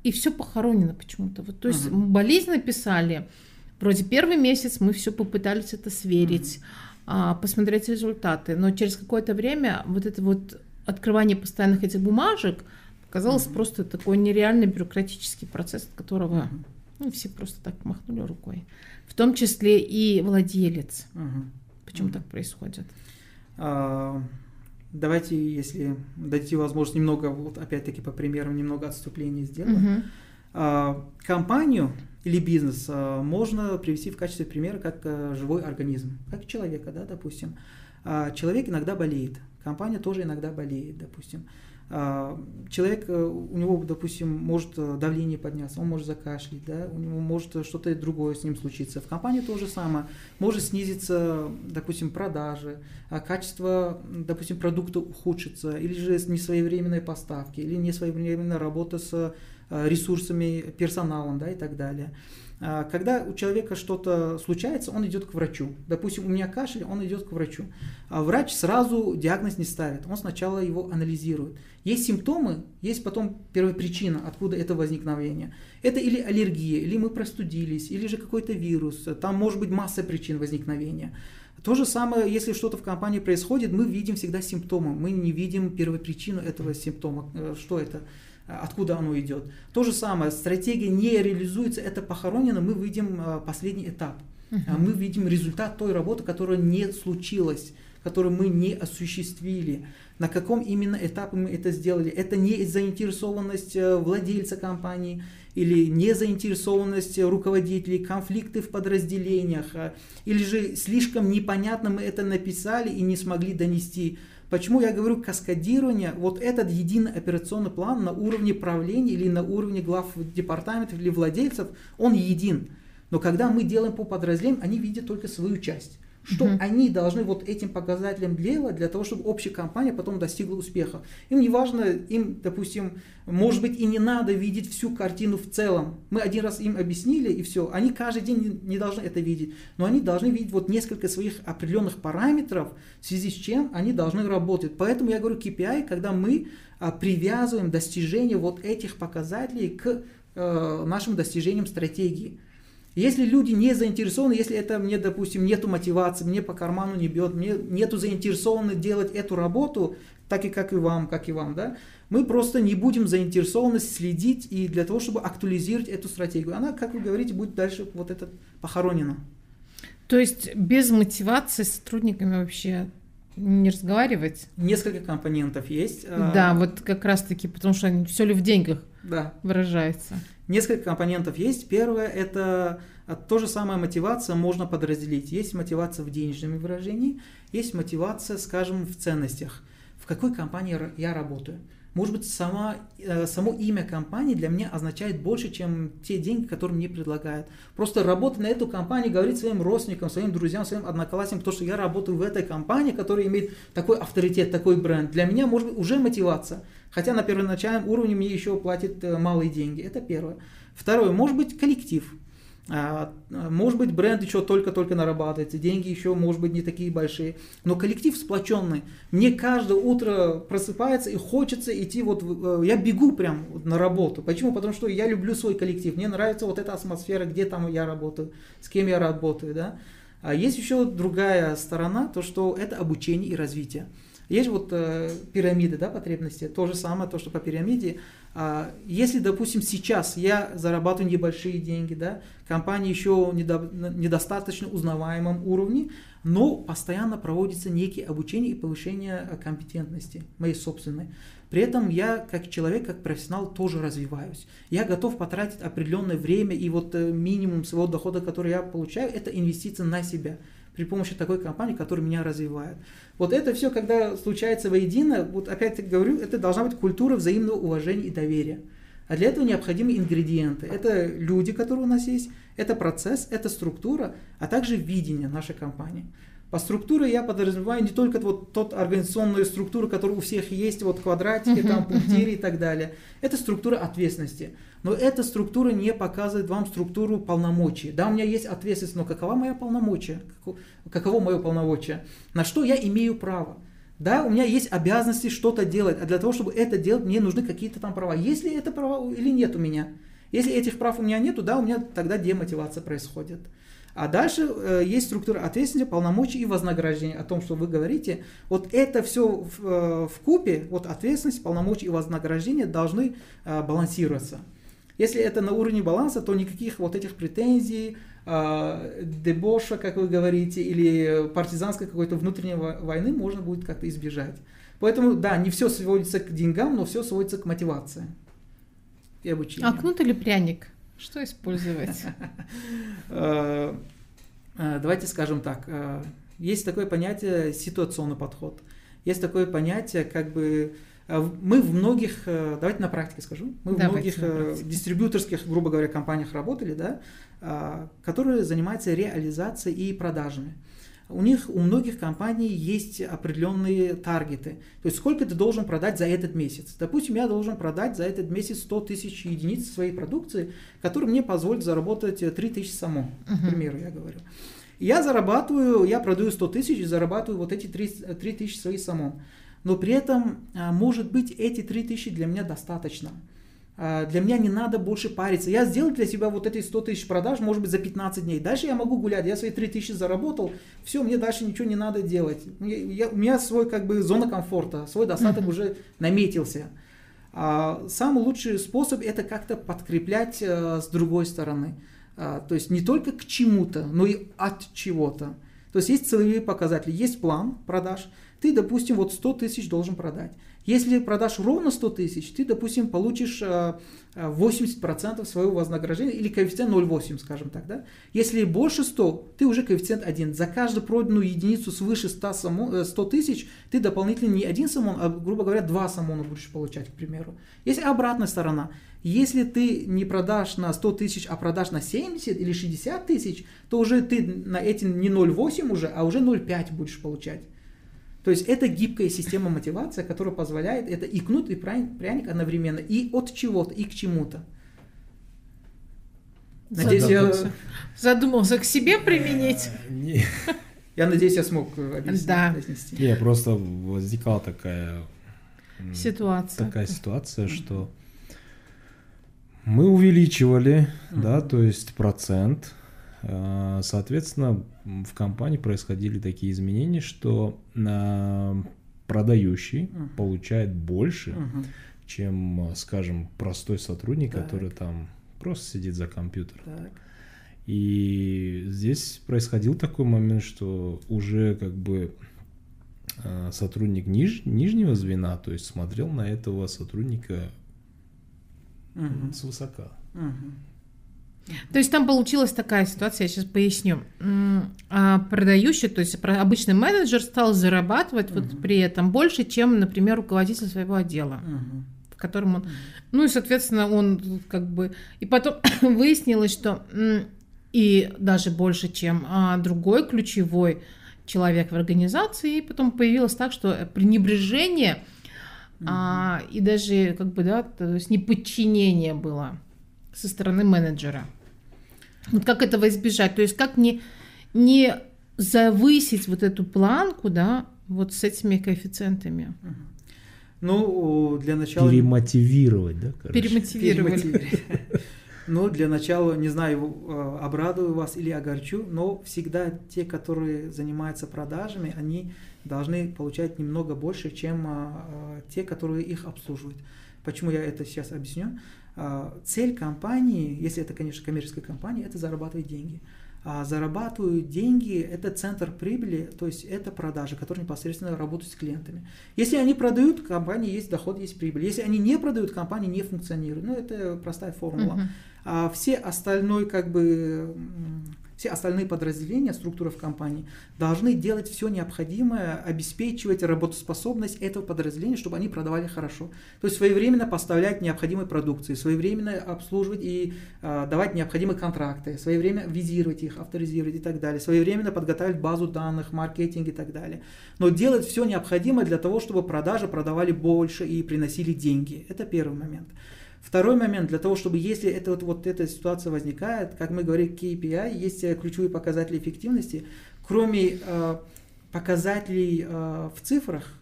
и все похоронено почему-то. Вот, то есть uh болезнь написали, вроде первый месяц мы все попытались это сверить, uh посмотреть результаты, но через какое-то время вот это вот открывание постоянных этих бумажек, Казалось, mm-hmm. просто такой нереальный бюрократический процесс, от которого mm-hmm. ну, все просто так махнули рукой. В том числе и владелец. Mm-hmm. Почему mm-hmm. так происходит? А, давайте, если дадите возможность, немного, вот опять-таки по примерам, немного отступления сделаем. Mm-hmm. А, компанию или бизнес а, можно привести в качестве примера как а, живой организм, как человека, да, допустим. А, человек иногда болеет, компания тоже иногда болеет, допустим. А, человек, э, у него, допустим, может э, давление подняться, он может закашлять, да, у него может что-то другое с ним случиться. В компании то же самое. Может снизиться, допустим, продажи, а качество, допустим, продукта ухудшится, или же несвоевременные поставки, или несвоевременная работа с э, ресурсами, персоналом, да, и так далее. А, когда у человека что-то случается, он идет к врачу. Допустим, у меня кашель, он идет к врачу. А врач сразу диагноз не ставит, он сначала его анализирует. Есть симптомы, есть потом первопричина, откуда это возникновение. Это или аллергия, или мы простудились, или же какой-то вирус. Там может быть масса причин возникновения. То же самое, если что-то в компании происходит, мы видим всегда симптомы, мы не видим первопричину этого симптома, э, что это откуда оно идет. То же самое, стратегия не реализуется, это похоронено, мы видим а, последний этап. Uh-huh. Мы видим результат той работы, которая не случилась, которую мы не осуществили. На каком именно этапе мы это сделали? Это не заинтересованность э, владельца компании или не заинтересованность руководителей, конфликты в подразделениях, или же слишком непонятно мы это написали и не смогли донести Почему я говорю каскадирование? Вот этот единый операционный план на уровне правления или на уровне глав департаментов или владельцев, он един. Но когда мы делаем по подразделениям, они видят только свою часть что угу. они должны вот этим показателям делать для того, чтобы общая компания потом достигла успеха. Им не важно, им, допустим, может быть и не надо видеть всю картину в целом. Мы один раз им объяснили и все. Они каждый день не, должны это видеть, но они должны видеть вот несколько своих определенных параметров, в связи с чем они должны работать. Поэтому я говорю KPI, когда мы а, привязываем достижение вот этих показателей к э, нашим достижениям стратегии. Если люди не заинтересованы, если это мне, допустим, нету мотивации, мне по карману не бьет, мне нету заинтересованы делать эту работу, так и как и вам, как и вам, да, мы просто не будем заинтересованы следить и для того, чтобы актуализировать эту стратегию. Она, как вы говорите, будет дальше вот это похоронена. То есть без мотивации с сотрудниками вообще не разговаривать? Несколько компонентов есть. А, да, вот как раз-таки, потому что все ли в деньгах да. выражается. Несколько компонентов есть. Первое – это а, то же самое мотивация можно подразделить. Есть мотивация в денежном выражении, есть мотивация, скажем, в ценностях. В какой компании я работаю? Может быть, сама, э, само имя компании для меня означает больше, чем те деньги, которые мне предлагают. Просто работа на эту компанию, говорить своим родственникам, своим друзьям, своим одноклассникам, то, что я работаю в этой компании, которая имеет такой авторитет, такой бренд, для меня может быть уже мотивация. Хотя на первоначальном уровне мне еще платят э, малые деньги. Это первое. Второе, может быть коллектив. А, может быть, бренд еще только-только нарабатывается, деньги еще, может быть, не такие большие, но коллектив сплоченный. Мне каждое утро просыпается и хочется идти, вот э, я бегу прям на работу. Почему? Потому что я люблю свой коллектив, мне нравится вот эта атмосфера, где там я работаю, с кем я работаю, да. А есть еще другая сторона, то что это обучение и развитие. Есть вот э, пирамиды, да, потребности, то же самое, то, что по пирамиде. А, если, допустим, сейчас я зарабатываю небольшие деньги, да, компания еще недо, недостаточно узнаваемом уровне, но постоянно проводится некие обучение и повышение э, компетентности моей собственной. При этом я как человек, как профессионал тоже развиваюсь. Я готов потратить определенное время и вот э, минимум своего дохода, который я получаю, это инвестиция на себя при помощи такой компании, которая меня развивает. Вот это все, когда случается воедино, вот опять говорю, это должна быть культура взаимного уважения и доверия. А для этого необходимы ингредиенты. Это люди, которые у нас есть, это процесс, это структура, а также видение нашей компании. По структуре я подразумеваю не только вот тот организационную структуру, которая у всех есть, вот квадратики, там, пунктири и так далее. Это структура ответственности. Но эта структура не показывает вам структуру полномочий. Да, у меня есть ответственность, но какова моя полномочия? Каково мое полномочие? На что я имею право? Да, у меня есть обязанности что-то делать, а для того, чтобы это делать, мне нужны какие-то там права. Есть ли это права или нет у меня? Если этих прав у меня нету, да, у меня тогда демотивация происходит. А дальше э, есть структура ответственности, полномочий и вознаграждения. О том, что вы говорите, вот это все в, э, в купе, вот ответственность, полномочия и вознаграждения должны э, балансироваться. Если это на уровне баланса, то никаких вот этих претензий, э, дебоша, как вы говорите, или партизанской какой-то внутренней войны можно будет как-то избежать. Поэтому, да, не все сводится к деньгам, но все сводится к мотивации и обучению. А кнут или пряник? Что использовать? Э, *laughs* э, давайте скажем так. Есть такое понятие ситуационный подход. Есть такое понятие, как бы мы в многих, давайте на практике скажу, мы в многих дистрибьюторских, грубо говоря, компаниях работали, да, которые занимаются реализацией и продажами у них, у многих компаний есть определенные таргеты. То есть сколько ты должен продать за этот месяц. Допустим, я должен продать за этот месяц 100 тысяч единиц своей продукции, которые мне позволят заработать 3 тысячи само, uh-huh. к примеру, я говорю. Я зарабатываю, я продаю 100 тысяч и зарабатываю вот эти 3, 3 тысячи свои само. Но при этом, а, может быть, эти 3 тысячи для меня достаточно. А, для меня не надо больше париться. Я сделал для себя вот эти 100 тысяч продаж, может быть, за 15 дней. Дальше я могу гулять. Я свои 3 тысячи заработал. Все, мне дальше ничего не надо делать. Я, я, у меня свой как бы зона комфорта, свой достаток уже наметился. А, самый лучший способ это как-то подкреплять а, с другой стороны. А, то есть не только к чему-то, но и от чего-то. То есть есть целевые показатели, есть план продаж. Ты, допустим, вот 100 тысяч должен продать. Если продашь ровно 100 тысяч, ты, допустим, получишь 80% э, э, своего вознаграждения или коэффициент 0,8, скажем так. Да? Если больше 100, ты уже коэффициент 1. За каждую проданную единицу свыше 100, само, 100 э, тысяч ты дополнительно не один самон, а, грубо говоря, два самона будешь получать, к примеру. Если обратная сторона, если ты не продашь на 100 тысяч, а продашь на 70 или 60 тысяч, то уже ты на эти не 0,8 уже, а уже 0,5 будешь получать. То есть это гибкая система мотивации, которая позволяет это и кнут, и пряник одновременно, и от чего-то, и к чему-то. Надеюсь, задумался. я... Задумался к себе применить? Э, я надеюсь, я смог объяснить. Да. Не, просто возникала такая ситуация. Такая ситуация, что мы увеличивали, да, то есть процент соответственно, в компании происходили такие изменения, что э, продающий uh-huh. получает больше, uh-huh. чем, скажем, простой сотрудник, так. который там просто сидит за компьютером. Так. И здесь происходил такой момент, что уже как бы э, сотрудник ниж, нижнего звена, то есть смотрел на этого сотрудника uh-huh. свысока. Uh-huh. То есть там получилась такая ситуация, я сейчас поясню. А продающий, то есть обычный менеджер стал зарабатывать угу. вот при этом больше, чем, например, руководитель своего отдела. Угу в котором он, ну и соответственно он как бы и потом *coughs* выяснилось, что и даже больше, чем а, другой ключевой человек в организации, и потом появилось так, что пренебрежение mm а, и даже как бы да, то есть неподчинение было со стороны менеджера. Вот как этого избежать? То есть как не, не завысить вот эту планку, да, вот с этими коэффициентами? Ну, для начала... Перемотивировать, да? Короче. Перемотивировать. *laughs* Ну, для начала, не знаю, обрадую вас или огорчу, но всегда те, которые занимаются продажами, они должны получать немного больше, чем а, те, которые их обслуживают. Почему я это сейчас объясню? Цель компании, если это, конечно, коммерческая компания, это зарабатывать деньги а зарабатывают деньги, это центр прибыли, то есть это продажи, которые непосредственно работают с клиентами. Если они продают, компании есть доход, есть прибыль. Если они не продают, компания не функционирует. Ну, это простая формула. Uh-huh. А все остальное как бы все остальные подразделения, структура в компании должны делать все необходимое, обеспечивать работоспособность этого подразделения, чтобы они продавали хорошо. То есть своевременно поставлять необходимые продукции, своевременно обслуживать и э, давать необходимые контракты, своевременно визировать их, авторизировать и так далее, своевременно подготовить базу данных, маркетинг и так далее. Но делать все необходимое для того, чтобы продажи продавали больше и приносили деньги. Это первый момент. Второй момент, для того, чтобы если это вот, вот эта ситуация возникает, как мы говорим, KPI, есть э, ключевые показатели эффективности, кроме э, показателей э, в цифрах,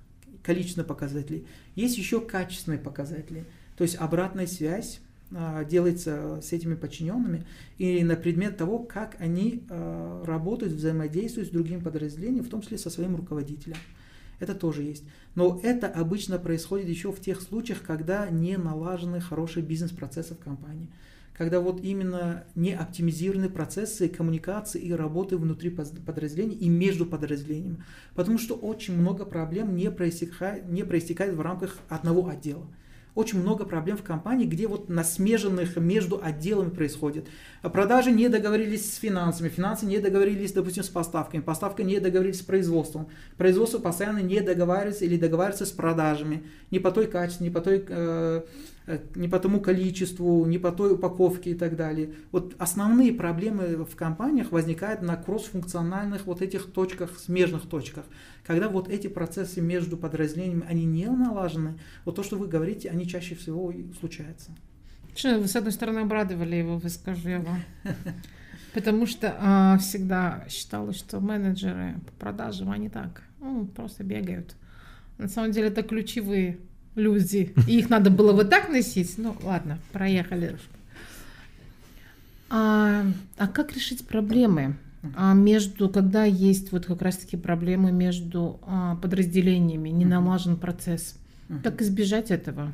количественных показателей, есть еще качественные показатели. То есть обратная связь э, делается с этими подчиненными и на предмет того, как они э, работают, взаимодействуют с другими подразделениями, в том числе со своим руководителем. Это тоже есть. Но это обычно происходит еще в тех случаях, когда не налажены хорошие бизнес-процессы в компании. Когда вот именно не оптимизированы процессы коммуникации и работы внутри подразделений и между подразделениями. Потому что очень много проблем не проистекает, не проистекает в рамках одного отдела очень много проблем в компании, где вот на смеженных между отделами происходит. Продажи не договорились с финансами, финансы не договорились, допустим, с поставками, поставка не договорились с производством, производство постоянно не договаривается или договаривается с продажами, не по той качеству, не по той э, не по тому количеству, не по той упаковке и так далее. Вот основные проблемы в компаниях возникают на кроссфункциональных вот этих точках, смежных точках. Когда вот эти процессы между подразделениями, они не налажены, вот то, что вы говорите, они чаще всего и случаются. Что, вы с одной стороны обрадовали его, вы скажу я вам. *laughs* Потому что а, всегда считалось, что менеджеры по продажам, они так, ну, просто бегают. На самом деле это ключевые люди. И их надо было вот так носить. Ну, ладно, проехали. А, а как решить проблемы? А между, когда есть вот как раз-таки проблемы между а, подразделениями, не налажен процесс. Как избежать этого?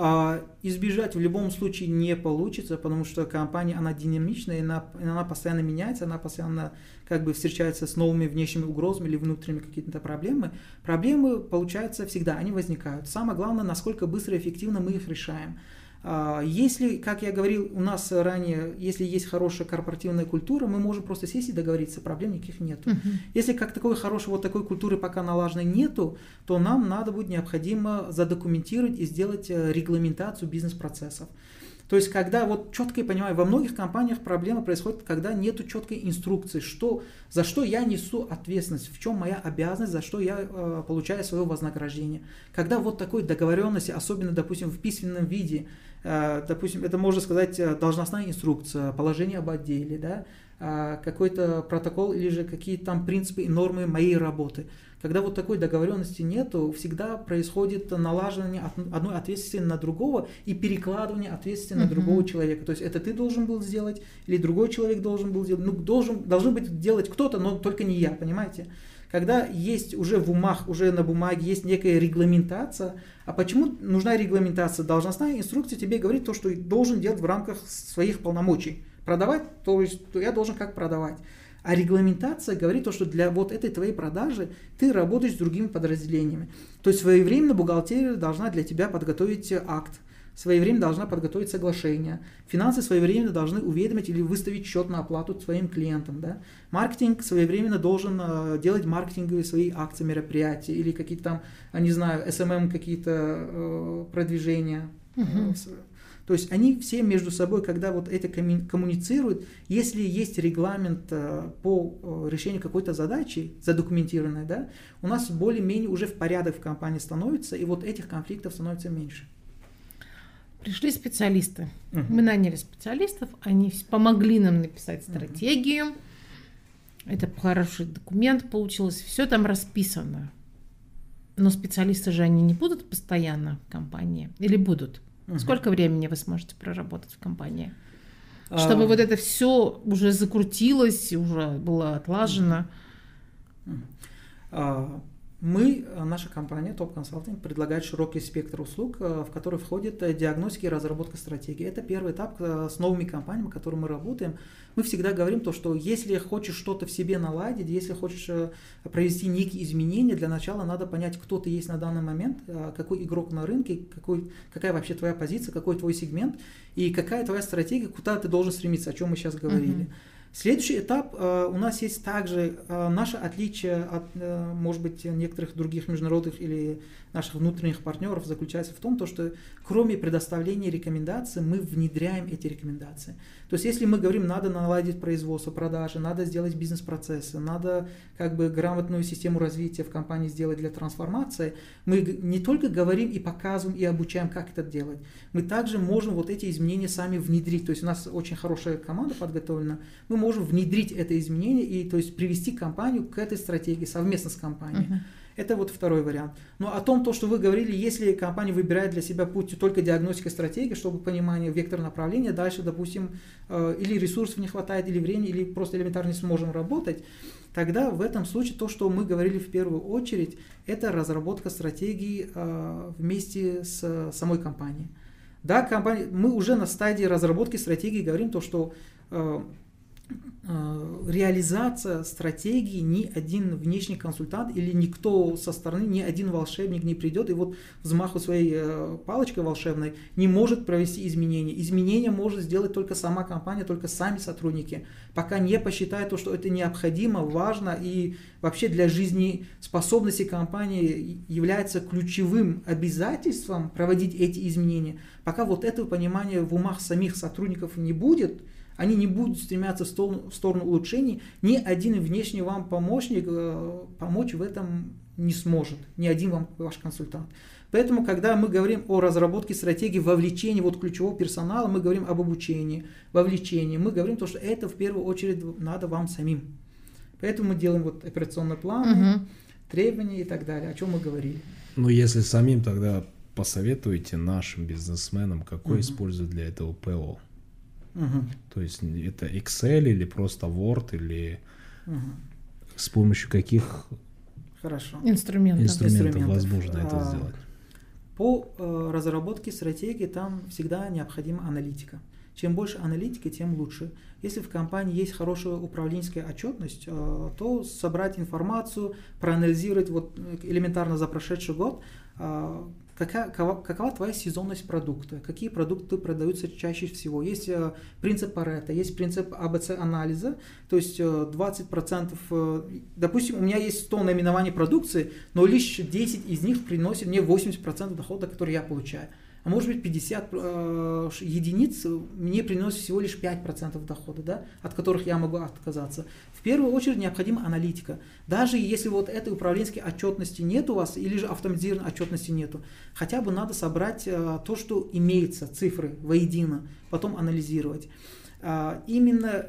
А, избежать в любом случае не получится, потому что компания, она динамичная, она, она постоянно меняется, она постоянно как бы встречается с новыми внешними угрозами или внутренними какими-то проблемами. Проблемы, получается, всегда, они возникают. Самое главное, насколько быстро и эффективно мы их решаем. А, если, как я говорил, у нас ранее, если есть хорошая корпоративная культура, мы можем просто сесть и договориться, проблем никаких нет. Uh-huh. Если как такой хорошей вот такой культуры пока налаженной нету, то нам надо будет необходимо задокументировать и сделать э, регламентацию бизнес-процессов. То есть, когда вот четко я понимаю, во многих компаниях проблема происходит, когда нету четкой инструкции, что, за что я несу ответственность, в чем моя обязанность, за что я э, получаю свое вознаграждение. Когда вот такой договоренности, особенно, допустим, в письменном виде, допустим, это можно сказать э, должностная инструкция, положение об отделе, да, э, какой-то протокол или же какие-то там принципы и нормы моей работы. Когда вот такой договоренности нету, всегда происходит налаживание одной ответственности на другого и перекладывание ответственности uh-huh. на другого человека. То есть это ты должен был сделать или другой человек должен был сделать. Ну, должен, должен быть делать кто-то, но только не я, понимаете? Когда есть уже в умах, уже на бумаге есть некая регламентация, а почему нужна регламентация? Должностная инструкция тебе говорит то, что должен делать в рамках своих полномочий. Продавать, то есть то я должен как продавать. А регламентация говорит то, что для вот этой твоей продажи ты работаешь с другими подразделениями. То есть своевременно бухгалтерия должна для тебя подготовить акт, своевременно должна подготовить соглашение. Финансы своевременно должны уведомить или выставить счет на оплату своим клиентам. Да? Маркетинг своевременно должен э, делать маркетинговые свои акции, мероприятия или какие-то там, я не знаю, SMM какие-то э, продвижения. Угу. То есть они все между собой, когда вот это коммуницируют, если есть регламент э, по решению какой-то задачи, задокументированной, да, у нас более-менее уже в порядок в компании становится, и вот этих конфликтов становится меньше. Пришли специалисты. Угу. Мы наняли специалистов, они помогли нам написать стратегию. Угу. Это хороший документ получился, все там расписано. Но специалисты же они не будут постоянно в компании или будут? Угу. Сколько времени вы сможете проработать в компании? Чтобы а... вот это все уже закрутилось, уже было отлажено. А, мы, э, наша компания Top Consulting, предлагает широкий спектр услуг, э, в который входит э, диагностика и разработка стратегии. Это первый этап с новыми компаниями, с которыми мы работаем. Мы всегда говорим то, что если хочешь что-то в себе наладить, если хочешь провести некие изменения, для начала надо понять, кто ты есть на данный момент, какой игрок на рынке, какой, какая вообще твоя позиция, какой твой сегмент и какая твоя стратегия, куда ты должен стремиться, о чем мы сейчас говорили. Uh-huh. Следующий этап э, у нас есть также э, наше отличие от, э, может быть, некоторых других международных или наших внутренних партнеров заключается в том, то, что кроме предоставления рекомендаций мы внедряем эти рекомендации. То есть если мы говорим, надо наладить производство, продажи, надо сделать бизнес-процессы, надо как бы грамотную систему развития в компании сделать для трансформации, мы не только говорим и показываем и обучаем, как это делать, мы также можем вот эти изменения сами внедрить. То есть у нас очень хорошая команда подготовлена, мы можем внедрить это изменение и то есть привести компанию к этой стратегии совместно с компанией. Uh-huh. Это вот второй вариант. Но о том, то, что вы говорили, если компания выбирает для себя путь только диагностика стратегии, чтобы понимание вектора направления, дальше, допустим, э, или ресурсов не хватает, или времени, или просто элементарно не сможем работать, тогда в этом случае то, что мы говорили в первую очередь, это разработка стратегии э, вместе с самой компанией. Да, компания, мы уже на стадии разработки стратегии говорим то, что Э, реализация стратегии ни один внешний консультант или никто со стороны, ни один волшебник не придет и вот взмаху своей э, палочкой волшебной не может провести изменения. Изменения может сделать только сама компания, только сами сотрудники, пока не посчитают то, что это необходимо, важно и вообще для жизнеспособности компании является ключевым обязательством проводить эти изменения. Пока вот этого понимания в умах самих сотрудников не будет – они не будут стремиться в сторону, в сторону улучшений, ни один внешний вам помощник э, помочь в этом не сможет, ни один вам ваш консультант. Поэтому, когда мы говорим о разработке стратегии вовлечения вот ключевого персонала, мы говорим об обучении, вовлечении, мы говорим то, что это в первую очередь надо вам самим. Поэтому мы делаем вот операционный план, угу. требования и так далее, о чем мы говорили. Ну, если самим, тогда посоветуйте нашим бизнесменам, какой угу. используют для этого ПО. Угу. То есть это Excel или просто Word или угу. с помощью каких Хорошо. инструментов, инструментов, инструментов. возможно это а, сделать. По э, разработке стратегии там всегда необходима аналитика. Чем больше аналитики, тем лучше. Если в компании есть хорошая управленческая отчетность, э, то собрать информацию, проанализировать вот э, элементарно за прошедший год, э, какая, какова твоя сезонность продукта, какие продукты продаются чаще всего. Есть э, принцип Паретта, есть принцип АБЦ анализа, то есть 20%, э, э, допустим, у меня есть 100 наименований продукции, но лишь 10 из них приносит мне 80% дохода, который я получаю а может быть 50 э, единиц мне приносит всего лишь 5% дохода, да, от которых я могу отказаться. В первую очередь необходима аналитика. Даже если вот этой управленческой отчетности нет у вас, или же автоматизированной отчетности нету, хотя бы надо собрать э, то, что имеется, цифры воедино, потом анализировать. Э, именно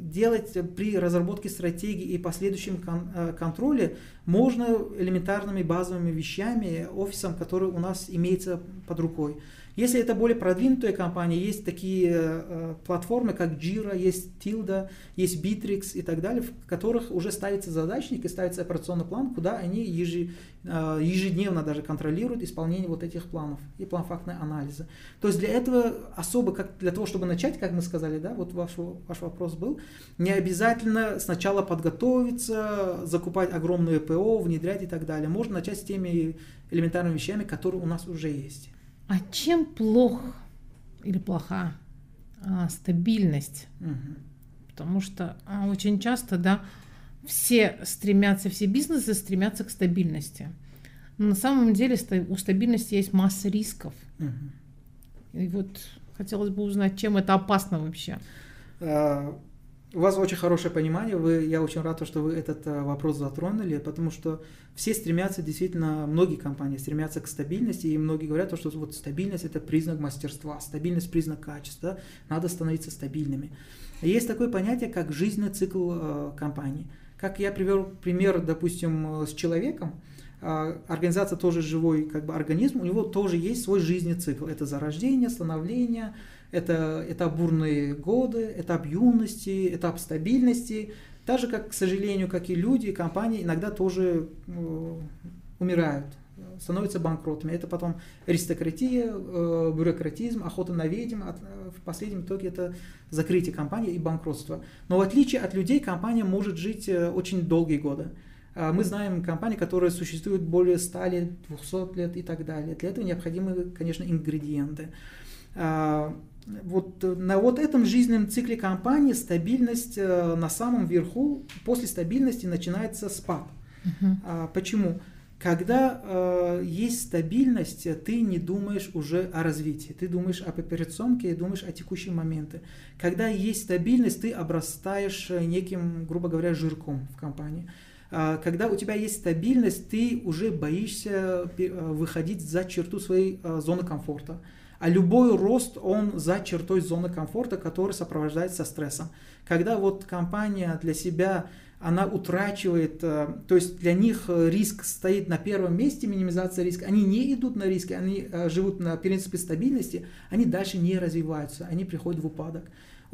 делать при разработке стратегии и последующем кон э, контроле можно элементарными базовыми вещами, офисом, который у нас имеется под рукой. Если это более продвинутая компания, есть такие э, платформы, как Jira, есть Tilda, есть Bittrex и так далее, в которых уже ставится задачник и ставится операционный план, куда они э, ежедневно даже контролируют исполнение вот этих планов и план-фактной анализа. То есть для этого особо, как для того, чтобы начать, как мы сказали, да, вот ваш, ваш вопрос был, не обязательно сначала подготовиться, закупать огромное ПО, внедрять и так далее. Можно начать с теми элементарными вещами, которые у нас уже есть. А чем плох или плоха а, стабильность? Угу. Потому что а, очень часто, да, все стремятся, все бизнесы стремятся к стабильности. Но на самом деле у стабильности есть масса рисков. Угу. И вот хотелось бы узнать, чем это опасно вообще. У вас очень хорошее понимание, вы, я очень рад, что вы этот э, вопрос затронули, потому что все стремятся, действительно, многие компании стремятся к стабильности, и многие говорят, что вот стабильность это признак мастерства, стабильность признак качества, надо становиться стабильными. Есть такое понятие, как жизненный цикл э, компании. Как я привел пример, допустим, э, с человеком, организация тоже живой как бы организм, у него тоже есть свой жизненный цикл. Это зарождение, становление, это этап бурные годы, этап юности, этап стабильности. Так же, как, к сожалению, как и люди, компании иногда тоже э, умирают становятся банкротами. Это потом аристократия, э, бюрократизм, охота на ведьм. От, э, в последнем итоге это закрытие компании и банкротство. Но в отличие от людей, компания может жить э, очень долгие годы. А мы знаем компании, которые существуют более 100 лет, 200 лет и так далее. Для этого необходимы, конечно, ингредиенты. Вот на вот этом жизненном цикле компании стабильность на самом верху, после стабильности начинается спад. Uh-huh. Почему? Когда э, есть стабильность, ты не думаешь уже о развитии, ты думаешь об операционке, думаешь о текущем моменте. Когда есть стабильность, ты обрастаешь э, неким, грубо говоря, жирком в компании. Э, когда у тебя есть стабильность, ты уже боишься э, выходить за черту своей э, зоны комфорта. А любой рост, он за чертой зоны комфорта, который сопровождается стрессом. Когда вот компания для себя она утрачивает, э, то есть для них э, риск стоит на первом месте, минимизация риска, они не идут на риски, они э, живут на принципе стабильности, они дальше не развиваются, они приходят в упадок.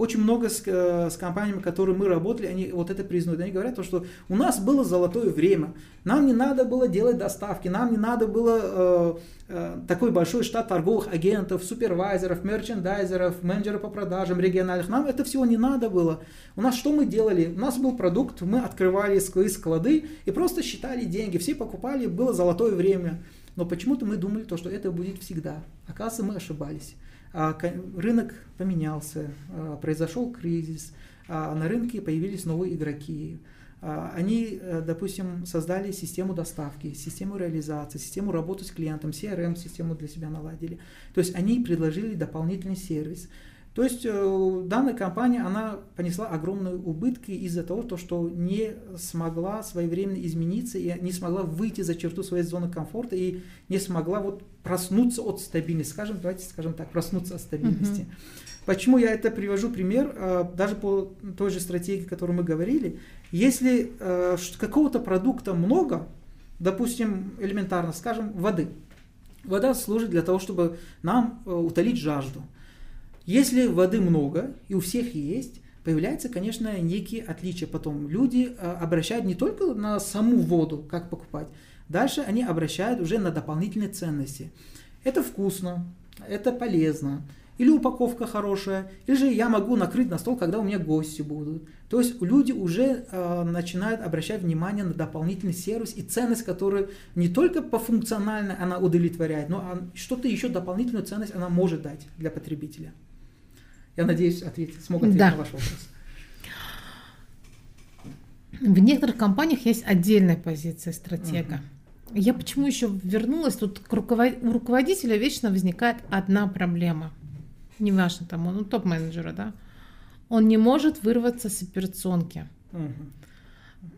Очень много с, э, с компаниями, которые мы работали, они вот это признают. Они говорят, то, что у нас было золотое время. Нам не надо было делать доставки, нам не надо было э, э, такой большой штат торговых агентов, супервайзеров, мерчендайзеров, менеджеров по продажам региональных. Нам это всего не надо было. У нас что мы делали? У нас был продукт, мы открывали свои склады и просто считали деньги. Все покупали, было золотое время. Но почему-то мы думали, то, что это будет всегда. Оказывается, мы ошибались. А, рынок поменялся, а, произошел кризис, а, на рынке появились новые игроки. Они, э, допустим, создали систему доставки, систему реализации, систему работы с клиентом, CRM-систему для себя наладили. То есть они предложили дополнительный сервис. То есть э, данная компания, она понесла огромные убытки из-за того, то, что не смогла своевременно измениться и не смогла выйти за черту своей зоны комфорта и не смогла вот проснуться от стабильности, скажем, давайте скажем так, проснуться от стабильности. Uh-huh. Почему я это привожу пример, э, даже по той же стратегии, о которой мы говорили, если э, какого-то продукта много, допустим, элементарно, скажем, воды, вода служит для того, чтобы нам утолить жажду. Если воды много и у всех есть, появляется, конечно, некие отличия. Потом люди а, обращают не только на саму воду, как покупать, дальше они обращают уже на дополнительные ценности. Это вкусно, это полезно, или упаковка хорошая, или же я могу накрыть на стол, когда у меня гости будут. То есть люди уже э, начинают обращать внимание на дополнительный сервис и ценность, которую не только по функционально она удовлетворяет, но что-то еще дополнительную ценность она может дать для потребителя. Я надеюсь, ответить, смог ответить да. на ваш вопрос. В некоторых компаниях есть отдельная позиция стратега. Uh-huh. Я почему еще вернулась? Тут к руковод... у руководителя вечно возникает одна проблема. Неважно, там он ну, топ-менеджера, да. Он не может вырваться с операционки. Uh-huh.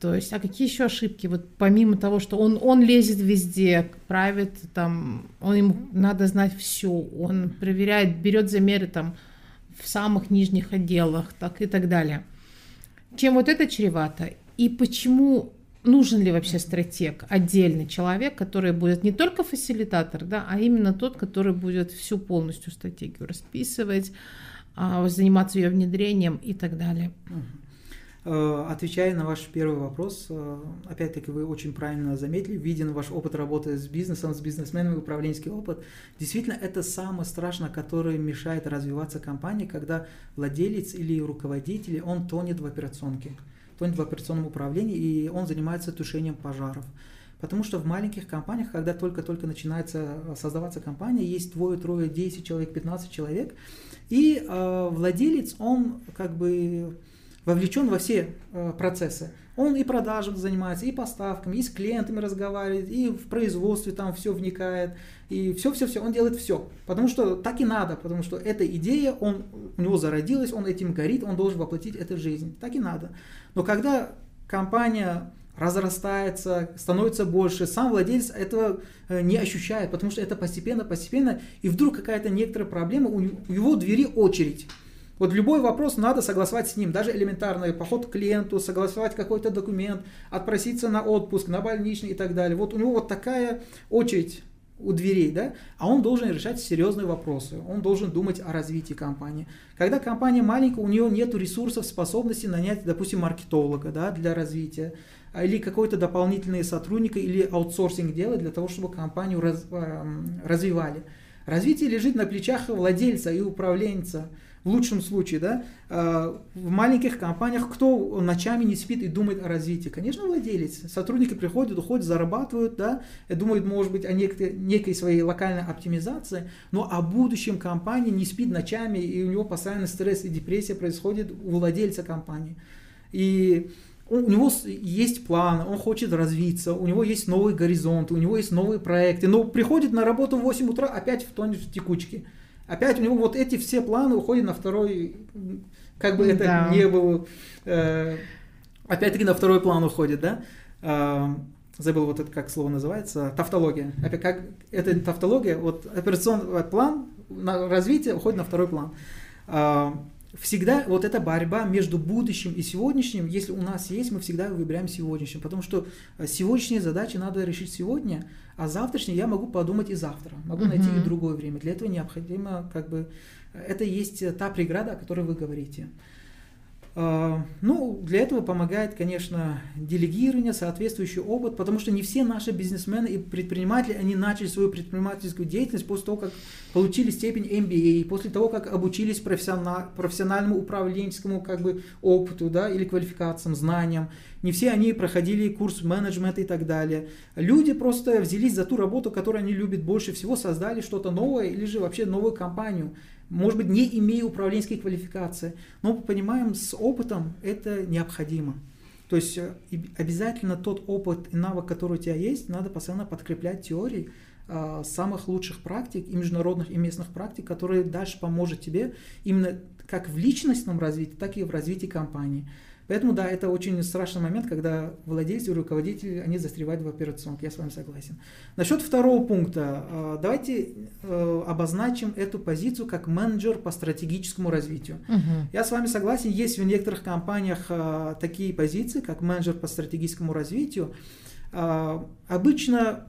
То есть, а какие еще ошибки? Вот помимо того, что он, он лезет везде, правит, там, он ему надо знать все, он проверяет, берет замеры там в самых нижних отделах, так и так далее. Чем вот это чревато? И почему нужен ли вообще стратег, отдельный человек, который будет не только фасилитатор, да, а именно тот, который будет всю полностью стратегию расписывать, а, заниматься ее внедрением и так далее. Отвечая на ваш первый вопрос, э, опять-таки вы очень правильно заметили, виден ваш опыт работы с бизнесом, с бизнесменами, управленческий опыт. Действительно, это самое страшное, которое мешает развиваться компании, когда владелец или руководитель, он тонет в операционке, тонет в операционном управлении, и он занимается тушением пожаров. Потому что в маленьких компаниях, когда только-только начинается создаваться компания, есть двое, трое, 10 человек, 15 человек, и э, владелец, он как бы вовлечен во все э, процессы. Он и продажами занимается, и поставками, и с клиентами разговаривает, и в производстве там все вникает, и все-все-все, он делает все. Потому что так и надо, потому что эта идея, он, у него зародилась, он этим горит, он должен воплотить это в жизнь. Так и надо. Но когда компания разрастается, становится больше, сам владелец этого э, не ощущает, потому что это постепенно-постепенно, и вдруг какая-то некоторая проблема, у его двери очередь. Вот любой вопрос надо согласовать с ним, даже элементарный поход к клиенту, согласовать какой-то документ, отпроситься на отпуск, на больничный и так далее. Вот у него вот такая очередь у дверей, да, а он должен решать серьезные вопросы, он должен думать о развитии компании. Когда компания маленькая, у нее нет ресурсов, способности нанять, допустим, маркетолога да, для развития, а, или какой-то дополнительный сотрудника, или аутсорсинг делать для того, чтобы компанию раз, развивали. Развитие лежит на плечах владельца и управленца в лучшем случае, да, а, в маленьких компаниях кто ночами не спит и думает о развитии? Конечно, владелец. Сотрудники приходят, уходят, зарабатывают, да, и думают, может быть, о некой, некой своей локальной оптимизации, но о будущем компании не спит ночами, и у него постоянно стресс и депрессия происходит у владельца компании. И у него есть план, он хочет развиться, у него есть новый горизонт, у него есть новые проекты, но приходит на работу в 8 утра, опять в тонет в текучке. Опять у него вот эти все планы уходят на второй, как бы это да. не было, э, опять-таки на второй план уходит, да? Э, забыл вот это, как слово называется, тавтология. Опять как, это тавтология, вот операционный план на развитие уходит на второй план. Э, всегда вот эта борьба между будущим и сегодняшним, если у нас есть, мы всегда выбираем сегодняшним, потому что э, сегодняшние задачи надо решить сегодня, а завтрашние я могу подумать и завтра, могу найти и другое время. Для этого необходимо, как бы, это есть та преграда, о которой вы говорите. А, ну, для этого помогает, конечно, делегирование, соответствующий опыт, потому что не все наши бизнесмены и предприниматели, они начали свою предпринимательскую деятельность после того, как получили степень MBA, после того, как обучились профессиональ, профессиональному управленческому как бы, опыту да, или квалификациям, знаниям. Не все они проходили курс менеджмента и так далее. Люди просто взялись за ту работу, которую они любят больше всего, создали что-то новое или же вообще новую компанию может быть, не имея управленческой квалификации, но понимаем, с опытом это необходимо. То есть э, обязательно тот опыт и навык, который у тебя есть, надо постоянно подкреплять теорией э, самых лучших практик и международных и местных практик, которые дальше поможет тебе именно как в личностном развитии, так и в развитии компании. Поэтому, да, это очень страшный момент, когда владельцы и руководители, они застревают в операционке, я с вами согласен. Насчет второго пункта, э, давайте э, обозначим эту позицию как менеджер по стратегическому развитию. Угу. Я с вами согласен, есть в некоторых компаниях э, такие позиции, как менеджер по стратегическому развитию. Обычно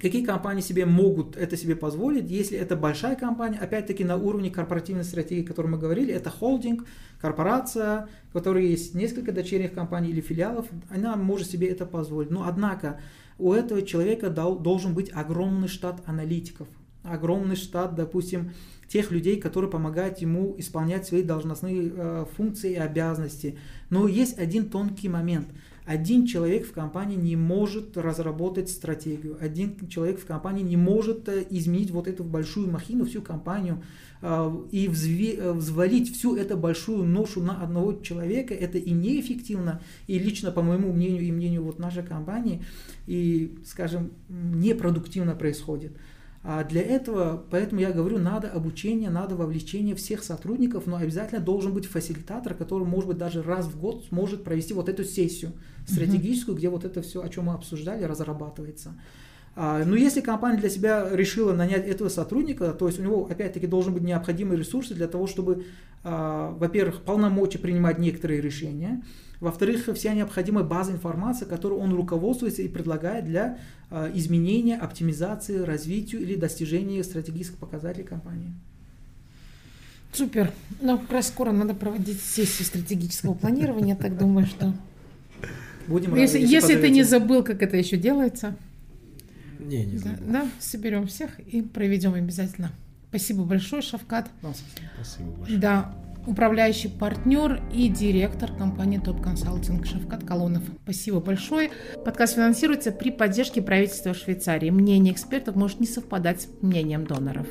Какие компании себе могут это себе позволить, если это большая компания, опять-таки на уровне корпоративной стратегии, о которой мы говорили, это холдинг, корпорация, у которой есть несколько дочерних компаний или филиалов, она может себе это позволить. Но однако у этого человека должен быть огромный штат аналитиков, огромный штат, допустим, тех людей, которые помогают ему исполнять свои должностные э, функции и обязанности. Но есть один тонкий момент – один человек в компании не может разработать стратегию, один человек в компании не может э, изменить вот эту большую махину, всю компанию, а, и э, взвалить всю эту большую ношу на одного человека, это и неэффективно, и лично, по моему мнению, и мнению вот нашей компании, и, скажем, непродуктивно происходит. А для этого, поэтому я говорю, надо обучение, надо вовлечение всех сотрудников, но обязательно должен быть фасилитатор, который, может быть, даже раз в год сможет провести вот эту сессию стратегическую, mm-hmm. где вот это все, о чем мы обсуждали, разрабатывается. А, но если компания для себя решила нанять этого сотрудника, то есть у него опять-таки должен быть необходимые ресурсы для того, чтобы, а, во-первых, полномочия принимать некоторые решения, во-вторых, вся необходимая база информации, которую он руководствуется и предлагает для э, изменения, оптимизации, развития или достижения стратегических показателей компании. Супер. Ну, как раз скоро надо проводить сессию стратегического планирования, так думаю, что... Будем если, рады, если, если ты не забыл, как это еще делается. Не, не забыл. Да, да, соберем всех и проведем обязательно. Спасибо большое, Шавкат. Спасибо большое. Да, управляющий партнер и директор компании Топ Консалтинг Шавкат Колонов. Спасибо большое. Подкаст финансируется при поддержке правительства Швейцарии. Мнение экспертов может не совпадать с мнением доноров.